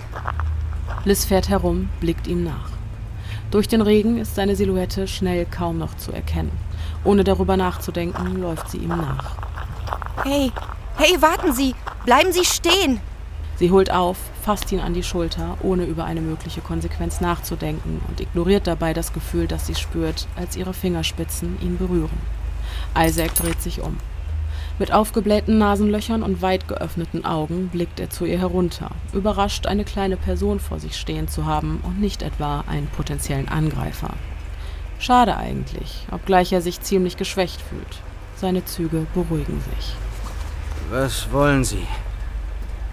Liz fährt herum, blickt ihm nach. Durch den Regen ist seine Silhouette schnell kaum noch zu erkennen. Ohne darüber nachzudenken, läuft sie ihm nach. Hey, hey, warten Sie! Bleiben Sie stehen! Sie holt auf, fasst ihn an die Schulter, ohne über eine mögliche Konsequenz nachzudenken und ignoriert dabei das Gefühl, das sie spürt, als ihre Fingerspitzen ihn berühren. Isaac dreht sich um. Mit aufgeblähten Nasenlöchern und weit geöffneten Augen blickt er zu ihr herunter, überrascht, eine kleine Person vor sich stehen zu haben und nicht etwa einen potenziellen Angreifer. Schade eigentlich, obgleich er sich ziemlich geschwächt fühlt. Seine Züge beruhigen sich. Was wollen Sie?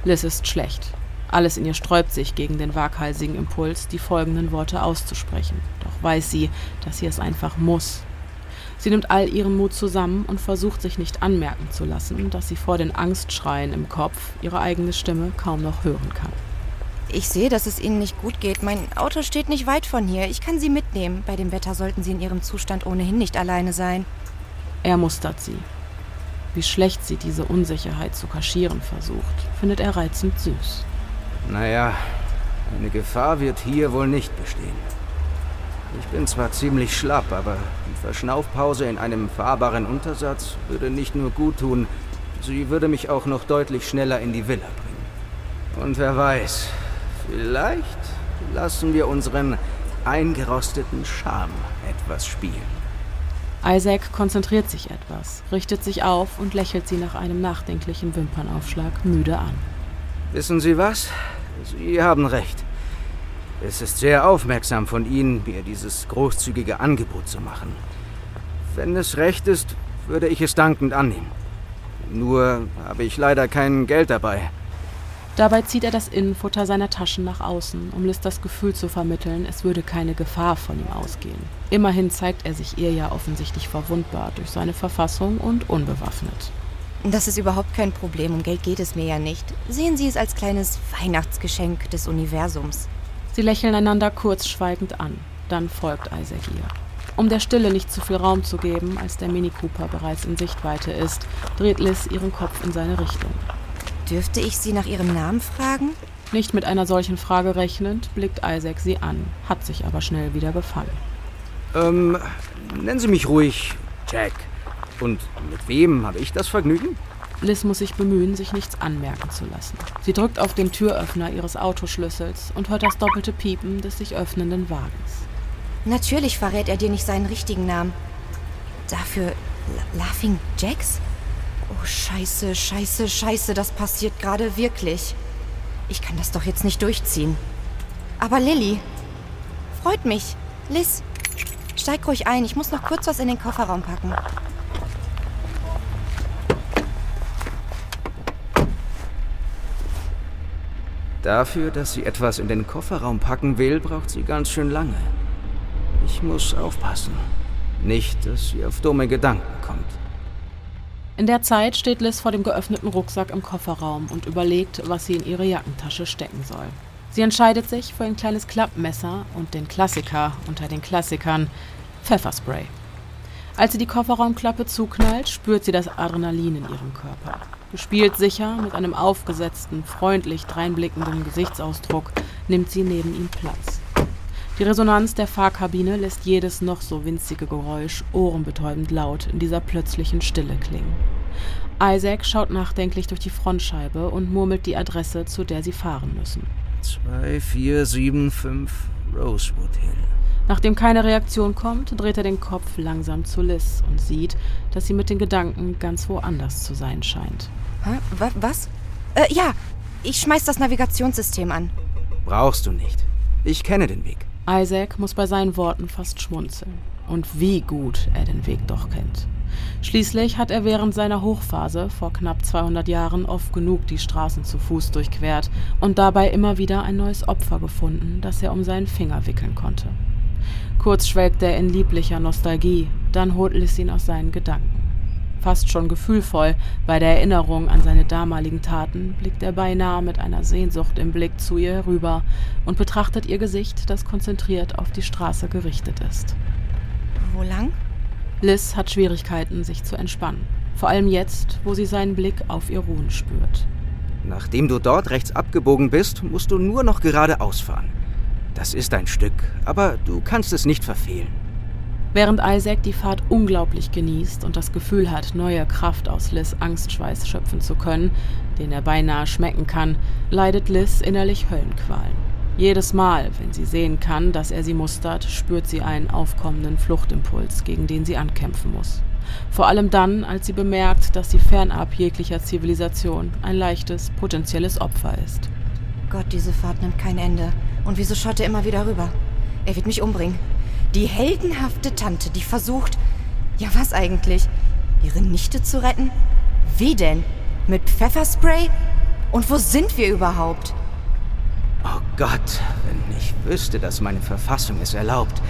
Liz ist schlecht. Alles in ihr sträubt sich gegen den waghalsigen Impuls, die folgenden Worte auszusprechen. Doch weiß sie, dass sie es einfach muss. Sie nimmt all ihren Mut zusammen und versucht sich nicht anmerken zu lassen, dass sie vor den Angstschreien im Kopf ihre eigene Stimme kaum noch hören kann. Ich sehe, dass es Ihnen nicht gut geht. Mein Auto steht nicht weit von hier. Ich kann Sie mitnehmen. Bei dem Wetter sollten Sie in Ihrem Zustand ohnehin nicht alleine sein. Er mustert sie. Wie schlecht sie diese Unsicherheit zu kaschieren versucht, findet er reizend süß. Naja, eine Gefahr wird hier wohl nicht bestehen. Ich bin zwar ziemlich schlapp, aber die Verschnaufpause in einem fahrbaren Untersatz würde nicht nur gut tun, sie würde mich auch noch deutlich schneller in die Villa bringen. Und wer weiß, vielleicht lassen wir unseren eingerosteten Charme etwas spielen. Isaac konzentriert sich etwas, richtet sich auf und lächelt sie nach einem nachdenklichen Wimpernaufschlag müde an. Wissen Sie was? Sie haben recht. Es ist sehr aufmerksam von Ihnen, mir dieses großzügige Angebot zu machen. Wenn es recht ist, würde ich es dankend annehmen. Nur habe ich leider kein Geld dabei. Dabei zieht er das Innenfutter seiner Taschen nach außen, um Liz das Gefühl zu vermitteln, es würde keine Gefahr von ihm ausgehen. Immerhin zeigt er sich ihr ja offensichtlich verwundbar durch seine Verfassung und unbewaffnet. Das ist überhaupt kein Problem, um Geld geht es mir ja nicht. Sehen Sie es als kleines Weihnachtsgeschenk des Universums. Sie lächeln einander kurz schweigend an, dann folgt Isaac ihr. Um der Stille nicht zu viel Raum zu geben, als der Mini Cooper bereits in Sichtweite ist, dreht Liz ihren Kopf in seine Richtung. Dürfte ich Sie nach Ihrem Namen fragen? Nicht mit einer solchen Frage rechnend, blickt Isaac sie an, hat sich aber schnell wieder gefangen. Ähm, nennen Sie mich ruhig Jack. Und mit wem habe ich das Vergnügen? Liz muss sich bemühen, sich nichts anmerken zu lassen. Sie drückt auf den Türöffner ihres Autoschlüssels und hört das doppelte Piepen des sich öffnenden Wagens. Natürlich verrät er dir nicht seinen richtigen Namen. Dafür L Laughing Jacks? Oh, scheiße, scheiße, scheiße, das passiert gerade wirklich. Ich kann das doch jetzt nicht durchziehen. Aber Lilly, freut mich. Liz, steig ruhig ein, ich muss noch kurz was in den Kofferraum packen. Dafür, dass sie etwas in den Kofferraum packen will, braucht sie ganz schön lange. Ich muss aufpassen. Nicht, dass sie auf dumme Gedanken kommt. In der Zeit steht Liz vor dem geöffneten Rucksack im Kofferraum und überlegt, was sie in ihre Jackentasche stecken soll. Sie entscheidet sich für ein kleines Klappmesser und den Klassiker unter den Klassikern, Pfefferspray. Als sie die Kofferraumklappe zuknallt, spürt sie das Adrenalin in ihrem Körper. Gespielt sicher, mit einem aufgesetzten, freundlich dreinblickenden Gesichtsausdruck, nimmt sie neben ihm Platz. Die Resonanz der Fahrkabine lässt jedes noch so winzige Geräusch ohrenbetäubend laut in dieser plötzlichen Stille klingen. Isaac schaut nachdenklich durch die Frontscheibe und murmelt die Adresse, zu der sie fahren müssen. 2475 Rosewood Hill. Nachdem keine Reaktion kommt, dreht er den Kopf langsam zu Liz und sieht, dass sie mit den Gedanken ganz woanders zu sein scheint. Hä? Was? Äh, ja, ich schmeiß das Navigationssystem an. Brauchst du nicht. Ich kenne den Weg. Isaac muss bei seinen Worten fast schmunzeln. Und wie gut er den Weg doch kennt. Schließlich hat er während seiner Hochphase vor knapp 200 Jahren oft genug die Straßen zu Fuß durchquert und dabei immer wieder ein neues Opfer gefunden, das er um seinen Finger wickeln konnte. Kurz schwelgt er in lieblicher Nostalgie, dann holt Liz ihn aus seinen Gedanken. Fast schon gefühlvoll bei der Erinnerung an seine damaligen Taten blickt er beinahe mit einer Sehnsucht im Blick zu ihr herüber und betrachtet ihr Gesicht, das konzentriert auf die Straße gerichtet ist. Wo lang? Liz hat Schwierigkeiten, sich zu entspannen. Vor allem jetzt, wo sie seinen Blick auf ihr ruhen spürt. Nachdem du dort rechts abgebogen bist, musst du nur noch geradeaus fahren. Das ist ein Stück, aber du kannst es nicht verfehlen. Während Isaac die Fahrt unglaublich genießt und das Gefühl hat, neue Kraft aus Liz Angstschweiß schöpfen zu können, den er beinahe schmecken kann, leidet Liz innerlich Höllenqualen. Jedes Mal, wenn sie sehen kann, dass er sie mustert, spürt sie einen aufkommenden Fluchtimpuls, gegen den sie ankämpfen muss. Vor allem dann, als sie bemerkt, dass sie fernab jeglicher Zivilisation ein leichtes, potenzielles Opfer ist. Gott, diese Fahrt nimmt kein Ende. Und wieso schaut er immer wieder rüber? Er wird mich umbringen. Die heldenhafte Tante, die versucht, ja was eigentlich, ihre Nichte zu retten? Wie denn? Mit Pfefferspray? Und wo sind wir überhaupt? Oh Gott, wenn ich wüsste, dass meine Verfassung es erlaubt,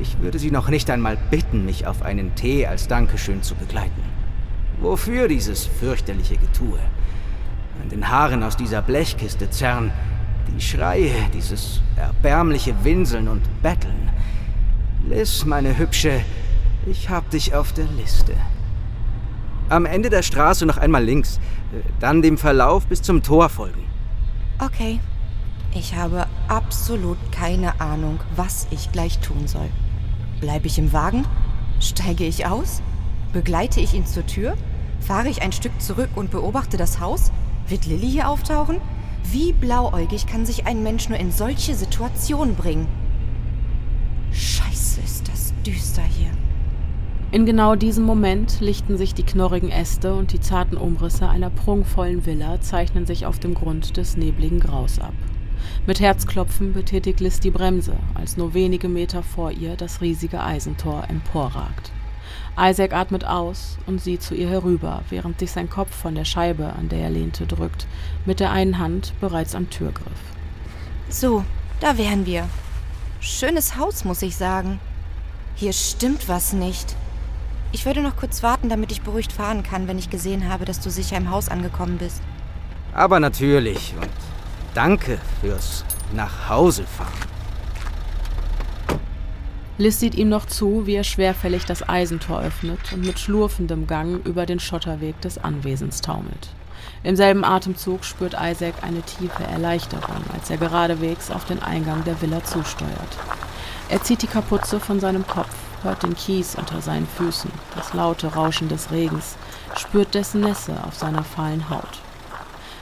ich würde Sie noch nicht einmal bitten, mich auf einen Tee als Dankeschön zu begleiten. Wofür dieses fürchterliche Getue? An den Haaren aus dieser Blechkiste zerren die Schreie, dieses erbärmliche Winseln und Betteln. Liz, meine Hübsche, ich hab dich auf der Liste. Am Ende der Straße noch einmal links, dann dem Verlauf bis zum Tor folgen. Okay. Ich habe absolut keine Ahnung, was ich gleich tun soll. Bleibe ich im Wagen? Steige ich aus? Begleite ich ihn zur Tür? Fahre ich ein Stück zurück und beobachte das Haus? Wird Lilly hier auftauchen? Wie blauäugig kann sich ein Mensch nur in solche Situationen bringen? Scheiße, düster hier. In genau diesem Moment lichten sich die knorrigen Äste und die zarten Umrisse einer prunkvollen Villa zeichnen sich auf dem Grund des nebligen Graus ab. Mit Herzklopfen betätigt Liz die Bremse, als nur wenige Meter vor ihr das riesige Eisentor emporragt. Isaac atmet aus und sieht zu ihr herüber, während sich sein Kopf von der Scheibe, an der er lehnte, drückt, mit der einen Hand bereits am Türgriff. So, da wären wir. Schönes Haus, muss ich sagen. Hier stimmt was nicht. Ich würde noch kurz warten, damit ich beruhigt fahren kann, wenn ich gesehen habe, dass du sicher im Haus angekommen bist. Aber natürlich und danke fürs Nachhausefahren. Liz sieht ihm noch zu, wie er schwerfällig das Eisentor öffnet und mit schlurfendem Gang über den Schotterweg des Anwesens taumelt. Im selben Atemzug spürt Isaac eine tiefe Erleichterung, als er geradewegs auf den Eingang der Villa zusteuert. Er zieht die Kapuze von seinem Kopf, hört den Kies unter seinen Füßen, das laute Rauschen des Regens, spürt dessen Nässe auf seiner fahlen Haut.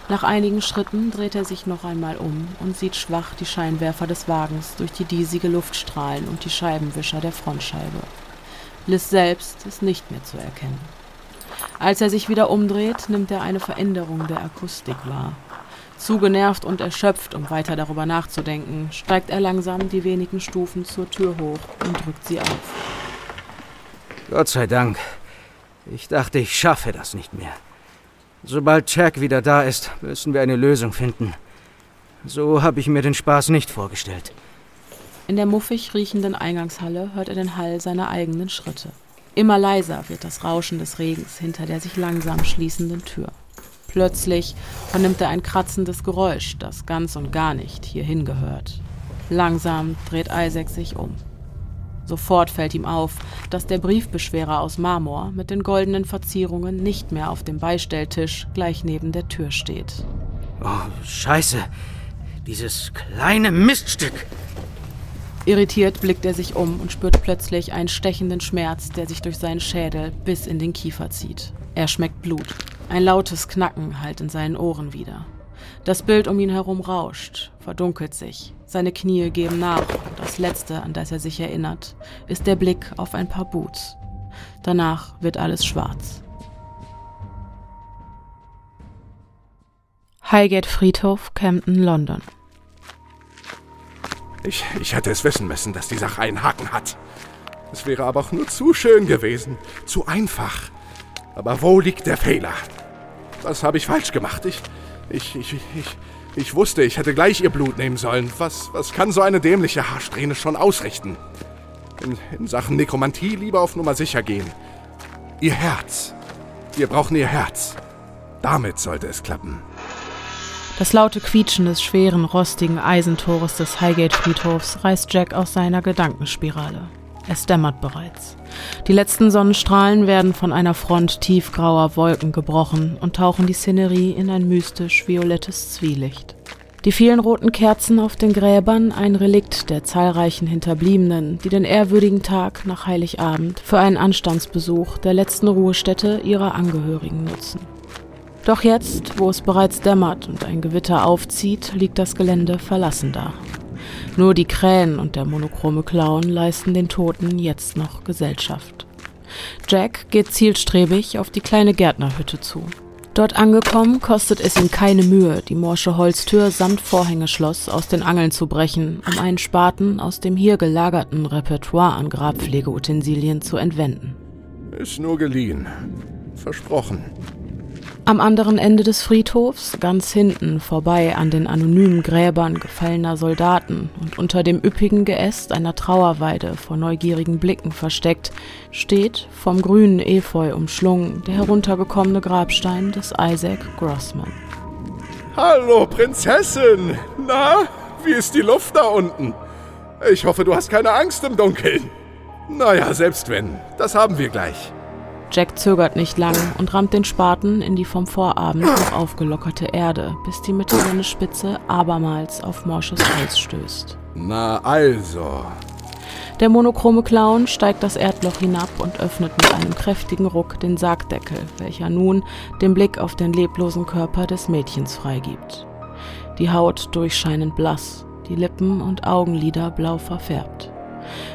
Nach einigen Schritten dreht er sich noch einmal um und sieht schwach die Scheinwerfer des Wagens durch die diesige Luft strahlen und die Scheibenwischer der Frontscheibe. Liz selbst ist nicht mehr zu erkennen. Als er sich wieder umdreht, nimmt er eine Veränderung der Akustik wahr. Zu genervt und erschöpft, um weiter darüber nachzudenken, steigt er langsam die wenigen Stufen zur Tür hoch und drückt sie auf. Gott sei Dank. Ich dachte, ich schaffe das nicht mehr. Sobald Jack wieder da ist, müssen wir eine Lösung finden. So habe ich mir den Spaß nicht vorgestellt. In der muffig riechenden Eingangshalle hört er den Hall seiner eigenen Schritte. Immer leiser wird das Rauschen des Regens hinter der sich langsam schließenden Tür. Plötzlich vernimmt er ein kratzendes Geräusch, das ganz und gar nicht hierhin gehört. Langsam dreht Isaac sich um. Sofort fällt ihm auf, dass der Briefbeschwerer aus Marmor mit den goldenen Verzierungen nicht mehr auf dem Beistelltisch gleich neben der Tür steht. Oh, scheiße. Dieses kleine Miststück. Irritiert blickt er sich um und spürt plötzlich einen stechenden Schmerz, der sich durch seinen Schädel bis in den Kiefer zieht. Er schmeckt Blut. Ein lautes Knacken hallt in seinen Ohren wieder. Das Bild um ihn herum rauscht, verdunkelt sich. Seine Knie geben nach und das Letzte, an das er sich erinnert, ist der Blick auf ein paar Boots. Danach wird alles schwarz. Highgate Friedhof, Camden, London. Ich, ich hätte es wissen müssen, dass die Sache einen Haken hat. Es wäre aber auch nur zu schön gewesen, zu einfach. Aber wo liegt der Fehler? Was habe ich falsch gemacht? Ich, ich, ich, ich, ich wusste, ich hätte gleich ihr Blut nehmen sollen. Was, was kann so eine dämliche Haarsträhne schon ausrichten? In, in Sachen Nekromantie lieber auf Nummer sicher gehen. Ihr Herz. Wir brauchen ihr Herz. Damit sollte es klappen. Das laute Quietschen des schweren, rostigen Eisentores des Highgate-Friedhofs reißt Jack aus seiner Gedankenspirale. Es dämmert bereits. Die letzten Sonnenstrahlen werden von einer Front tiefgrauer Wolken gebrochen und tauchen die Szenerie in ein mystisch violettes Zwielicht. Die vielen roten Kerzen auf den Gräbern ein Relikt der zahlreichen Hinterbliebenen, die den ehrwürdigen Tag nach Heiligabend für einen Anstandsbesuch der letzten Ruhestätte ihrer Angehörigen nutzen. Doch jetzt, wo es bereits dämmert und ein Gewitter aufzieht, liegt das Gelände verlassen da. Nur die Krähen und der monochrome Clown leisten den Toten jetzt noch Gesellschaft. Jack geht zielstrebig auf die kleine Gärtnerhütte zu. Dort angekommen, kostet es ihm keine Mühe, die morsche Holztür samt Vorhängeschloss aus den Angeln zu brechen, um einen Spaten aus dem hier gelagerten Repertoire an Grabpflegeutensilien zu entwenden. Ist nur geliehen. Versprochen. Am anderen Ende des Friedhofs, ganz hinten, vorbei an den anonymen Gräbern gefallener Soldaten und unter dem üppigen Geäst einer Trauerweide vor neugierigen Blicken versteckt, steht, vom grünen Efeu umschlungen, der heruntergekommene Grabstein des Isaac Grossman. Hallo, Prinzessin! Na, wie ist die Luft da unten? Ich hoffe, du hast keine Angst im Dunkeln. Naja, selbst wenn. Das haben wir gleich. Jack zögert nicht lang und rammt den Spaten in die vom Vorabend noch aufgelockerte Erde, bis die Mitte seine Spitze abermals auf morsches Eis stößt. Na also. Der monochrome Clown steigt das Erdloch hinab und öffnet mit einem kräftigen Ruck den Sargdeckel, welcher nun den Blick auf den leblosen Körper des Mädchens freigibt. Die Haut durchscheinend blass, die Lippen und Augenlider blau verfärbt.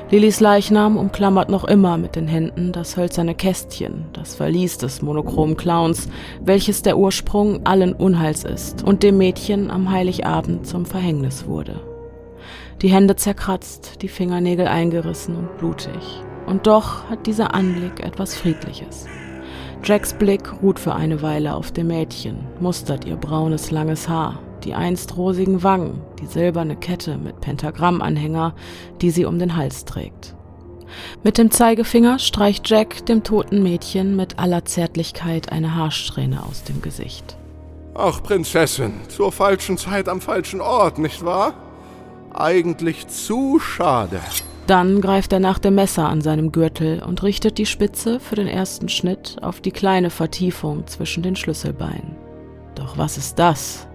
Lillys Leichnam umklammert noch immer mit den Händen das hölzerne Kästchen, das Verlies des monochromen Clowns, welches der Ursprung allen Unheils ist und dem Mädchen am Heiligabend zum Verhängnis wurde. Die Hände zerkratzt, die Fingernägel eingerissen und blutig. Und doch hat dieser Anblick etwas Friedliches. Jacks Blick ruht für eine Weile auf dem Mädchen, mustert ihr braunes langes Haar, die einst rosigen Wangen, die silberne Kette mit Pentagrammanhänger, die sie um den Hals trägt. Mit dem Zeigefinger streicht Jack dem toten Mädchen mit aller Zärtlichkeit eine Haarsträhne aus dem Gesicht. Ach, Prinzessin, zur falschen Zeit am falschen Ort, nicht wahr? Eigentlich zu schade. Dann greift er nach dem Messer an seinem Gürtel und richtet die Spitze für den ersten Schnitt auf die kleine Vertiefung zwischen den Schlüsselbeinen. Doch was ist das?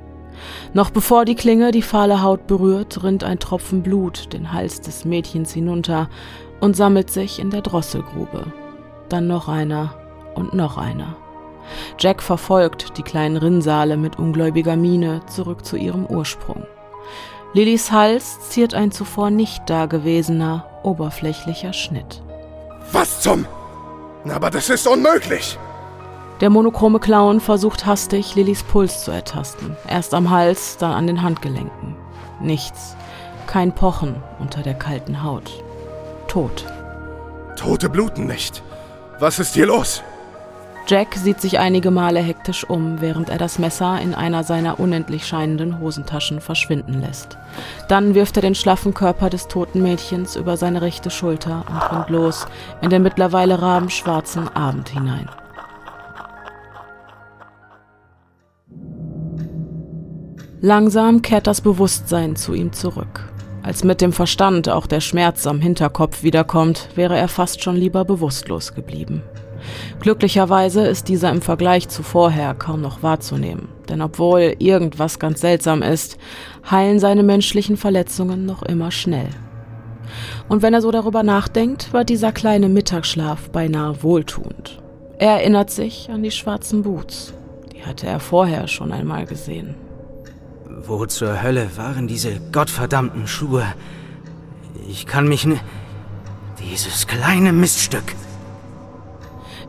Noch bevor die Klinge die fahle Haut berührt, rinnt ein Tropfen Blut den Hals des Mädchens hinunter und sammelt sich in der Drosselgrube. Dann noch einer und noch einer. Jack verfolgt die kleinen Rinnsale mit ungläubiger Miene zurück zu ihrem Ursprung. Lillys Hals ziert ein zuvor nicht dagewesener, oberflächlicher Schnitt. Was zum? Aber das ist unmöglich! Der monochrome Clown versucht hastig, Lillys Puls zu ertasten. Erst am Hals, dann an den Handgelenken. Nichts. Kein Pochen unter der kalten Haut. Tot. Tote bluten nicht. Was ist hier los? Jack sieht sich einige Male hektisch um, während er das Messer in einer seiner unendlich scheinenden Hosentaschen verschwinden lässt. Dann wirft er den schlaffen Körper des toten Mädchens über seine rechte Schulter und rennt los in den mittlerweile rabenschwarzen Abend hinein. Langsam kehrt das Bewusstsein zu ihm zurück. Als mit dem Verstand auch der Schmerz am Hinterkopf wiederkommt, wäre er fast schon lieber bewusstlos geblieben. Glücklicherweise ist dieser im Vergleich zu vorher kaum noch wahrzunehmen, denn obwohl irgendwas ganz seltsam ist, heilen seine menschlichen Verletzungen noch immer schnell. Und wenn er so darüber nachdenkt, war dieser kleine Mittagsschlaf beinahe wohltuend. Er erinnert sich an die schwarzen Boots. Die hatte er vorher schon einmal gesehen. Wo zur Hölle waren diese gottverdammten Schuhe? Ich kann mich ne... Dieses kleine Miststück.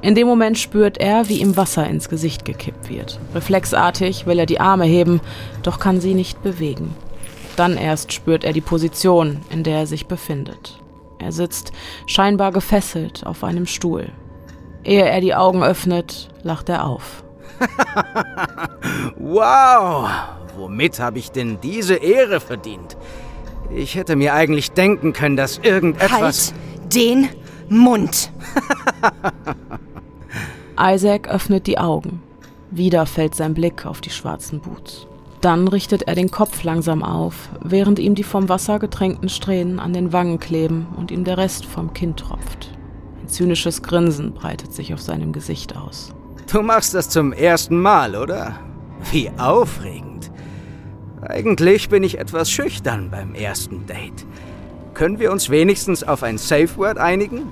In dem Moment spürt er, wie ihm Wasser ins Gesicht gekippt wird. Reflexartig will er die Arme heben, doch kann sie nicht bewegen. Dann erst spürt er die Position, in der er sich befindet. Er sitzt, scheinbar gefesselt, auf einem Stuhl. Ehe er die Augen öffnet, lacht er auf. wow! Womit habe ich denn diese Ehre verdient? Ich hätte mir eigentlich denken können, dass irgendetwas. Halt den Mund! Isaac öffnet die Augen. Wieder fällt sein Blick auf die schwarzen Boots. Dann richtet er den Kopf langsam auf, während ihm die vom Wasser getränkten Strähnen an den Wangen kleben und ihm der Rest vom Kinn tropft. Ein zynisches Grinsen breitet sich auf seinem Gesicht aus. Du machst das zum ersten Mal, oder? Wie aufregend. Eigentlich bin ich etwas schüchtern beim ersten Date. Können wir uns wenigstens auf ein Safe Word einigen?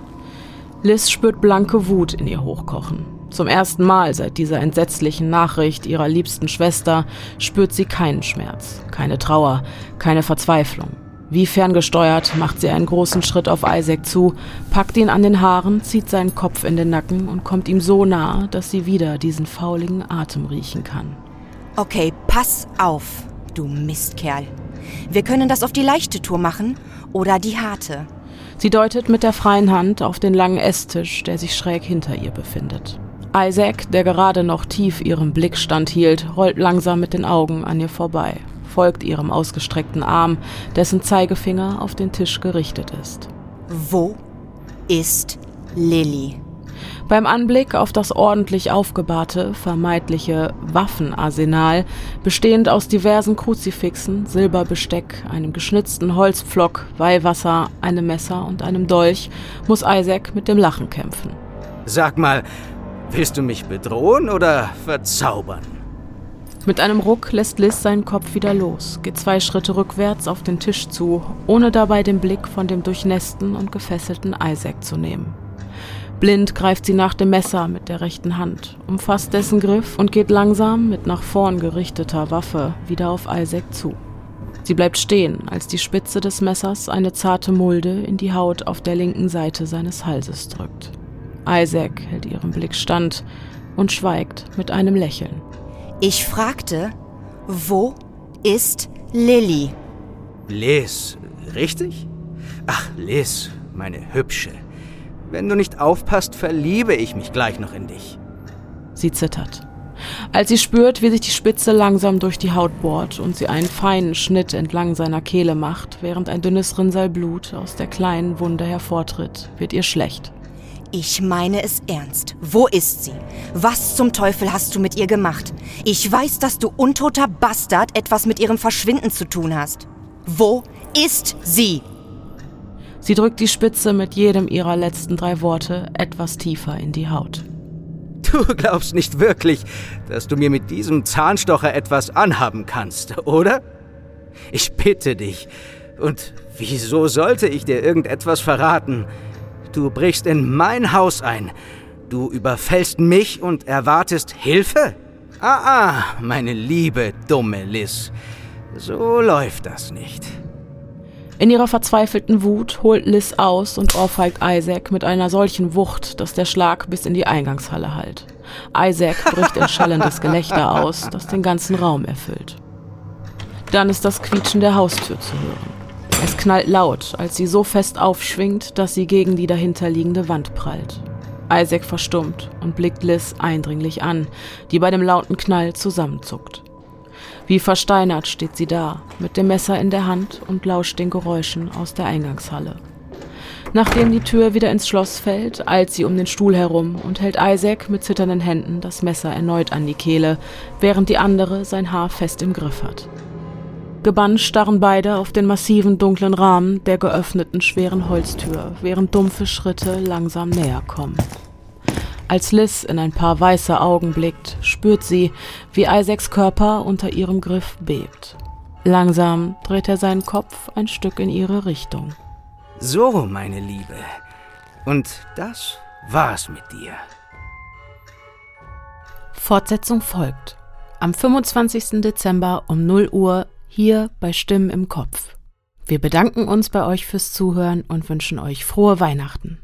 Liz spürt blanke Wut in ihr hochkochen. Zum ersten Mal seit dieser entsetzlichen Nachricht ihrer liebsten Schwester spürt sie keinen Schmerz, keine Trauer, keine Verzweiflung. Wie ferngesteuert macht sie einen großen Schritt auf Isaac zu, packt ihn an den Haaren, zieht seinen Kopf in den Nacken und kommt ihm so nah, dass sie wieder diesen fauligen Atem riechen kann. Okay, pass auf, du Mistkerl. Wir können das auf die leichte Tour machen oder die harte. Sie deutet mit der freien Hand auf den langen Esstisch, der sich schräg hinter ihr befindet. Isaac, der gerade noch tief ihrem Blick standhielt, rollt langsam mit den Augen an ihr vorbei, folgt ihrem ausgestreckten Arm, dessen Zeigefinger auf den Tisch gerichtet ist. Wo ist Lilly? Beim Anblick auf das ordentlich aufgebahrte, vermeintliche Waffenarsenal, bestehend aus diversen Kruzifixen, Silberbesteck, einem geschnitzten Holzpflock, Weihwasser, einem Messer und einem Dolch, muss Isaac mit dem Lachen kämpfen. Sag mal, willst du mich bedrohen oder verzaubern? Mit einem Ruck lässt Liz seinen Kopf wieder los, geht zwei Schritte rückwärts auf den Tisch zu, ohne dabei den Blick von dem durchnässten und gefesselten Isaac zu nehmen. Blind greift sie nach dem Messer mit der rechten Hand, umfasst dessen Griff und geht langsam mit nach vorn gerichteter Waffe wieder auf Isaac zu. Sie bleibt stehen, als die Spitze des Messers eine zarte Mulde in die Haut auf der linken Seite seines Halses drückt. Isaac hält ihrem Blick stand und schweigt mit einem Lächeln. Ich fragte, wo ist Lilly? Liz, richtig? Ach, Liz, meine Hübsche. Wenn du nicht aufpasst, verliebe ich mich gleich noch in dich. Sie zittert. Als sie spürt, wie sich die Spitze langsam durch die Haut bohrt und sie einen feinen Schnitt entlang seiner Kehle macht, während ein dünnes Rinnsal Blut aus der kleinen Wunde hervortritt, wird ihr schlecht. Ich meine es ernst. Wo ist sie? Was zum Teufel hast du mit ihr gemacht? Ich weiß, dass du untoter Bastard etwas mit ihrem Verschwinden zu tun hast. Wo ist sie? Sie drückt die Spitze mit jedem ihrer letzten drei Worte etwas tiefer in die Haut. Du glaubst nicht wirklich, dass du mir mit diesem Zahnstocher etwas anhaben kannst, oder? Ich bitte dich. Und wieso sollte ich dir irgendetwas verraten? Du brichst in mein Haus ein. Du überfällst mich und erwartest Hilfe? Ah, ah, meine liebe, dumme Liz. So läuft das nicht. In ihrer verzweifelten Wut holt Liz aus und ohrfeigt Isaac mit einer solchen Wucht, dass der Schlag bis in die Eingangshalle hallt. Isaac bricht in schallendes Gelächter aus, das den ganzen Raum erfüllt. Dann ist das Quietschen der Haustür zu hören. Es knallt laut, als sie so fest aufschwingt, dass sie gegen die dahinterliegende Wand prallt. Isaac verstummt und blickt Liz eindringlich an, die bei dem lauten Knall zusammenzuckt. Wie versteinert steht sie da, mit dem Messer in der Hand und lauscht den Geräuschen aus der Eingangshalle. Nachdem die Tür wieder ins Schloss fällt, eilt sie um den Stuhl herum und hält Isaac mit zitternden Händen das Messer erneut an die Kehle, während die andere sein Haar fest im Griff hat. Gebannt starren beide auf den massiven dunklen Rahmen der geöffneten schweren Holztür, während dumpfe Schritte langsam näher kommen. Als Liz in ein paar weiße Augen blickt, spürt sie, wie Isaacs Körper unter ihrem Griff bebt. Langsam dreht er seinen Kopf ein Stück in ihre Richtung. So, meine Liebe. Und das war's mit dir. Fortsetzung folgt. Am 25. Dezember um 0 Uhr hier bei Stimmen im Kopf. Wir bedanken uns bei euch fürs Zuhören und wünschen euch frohe Weihnachten.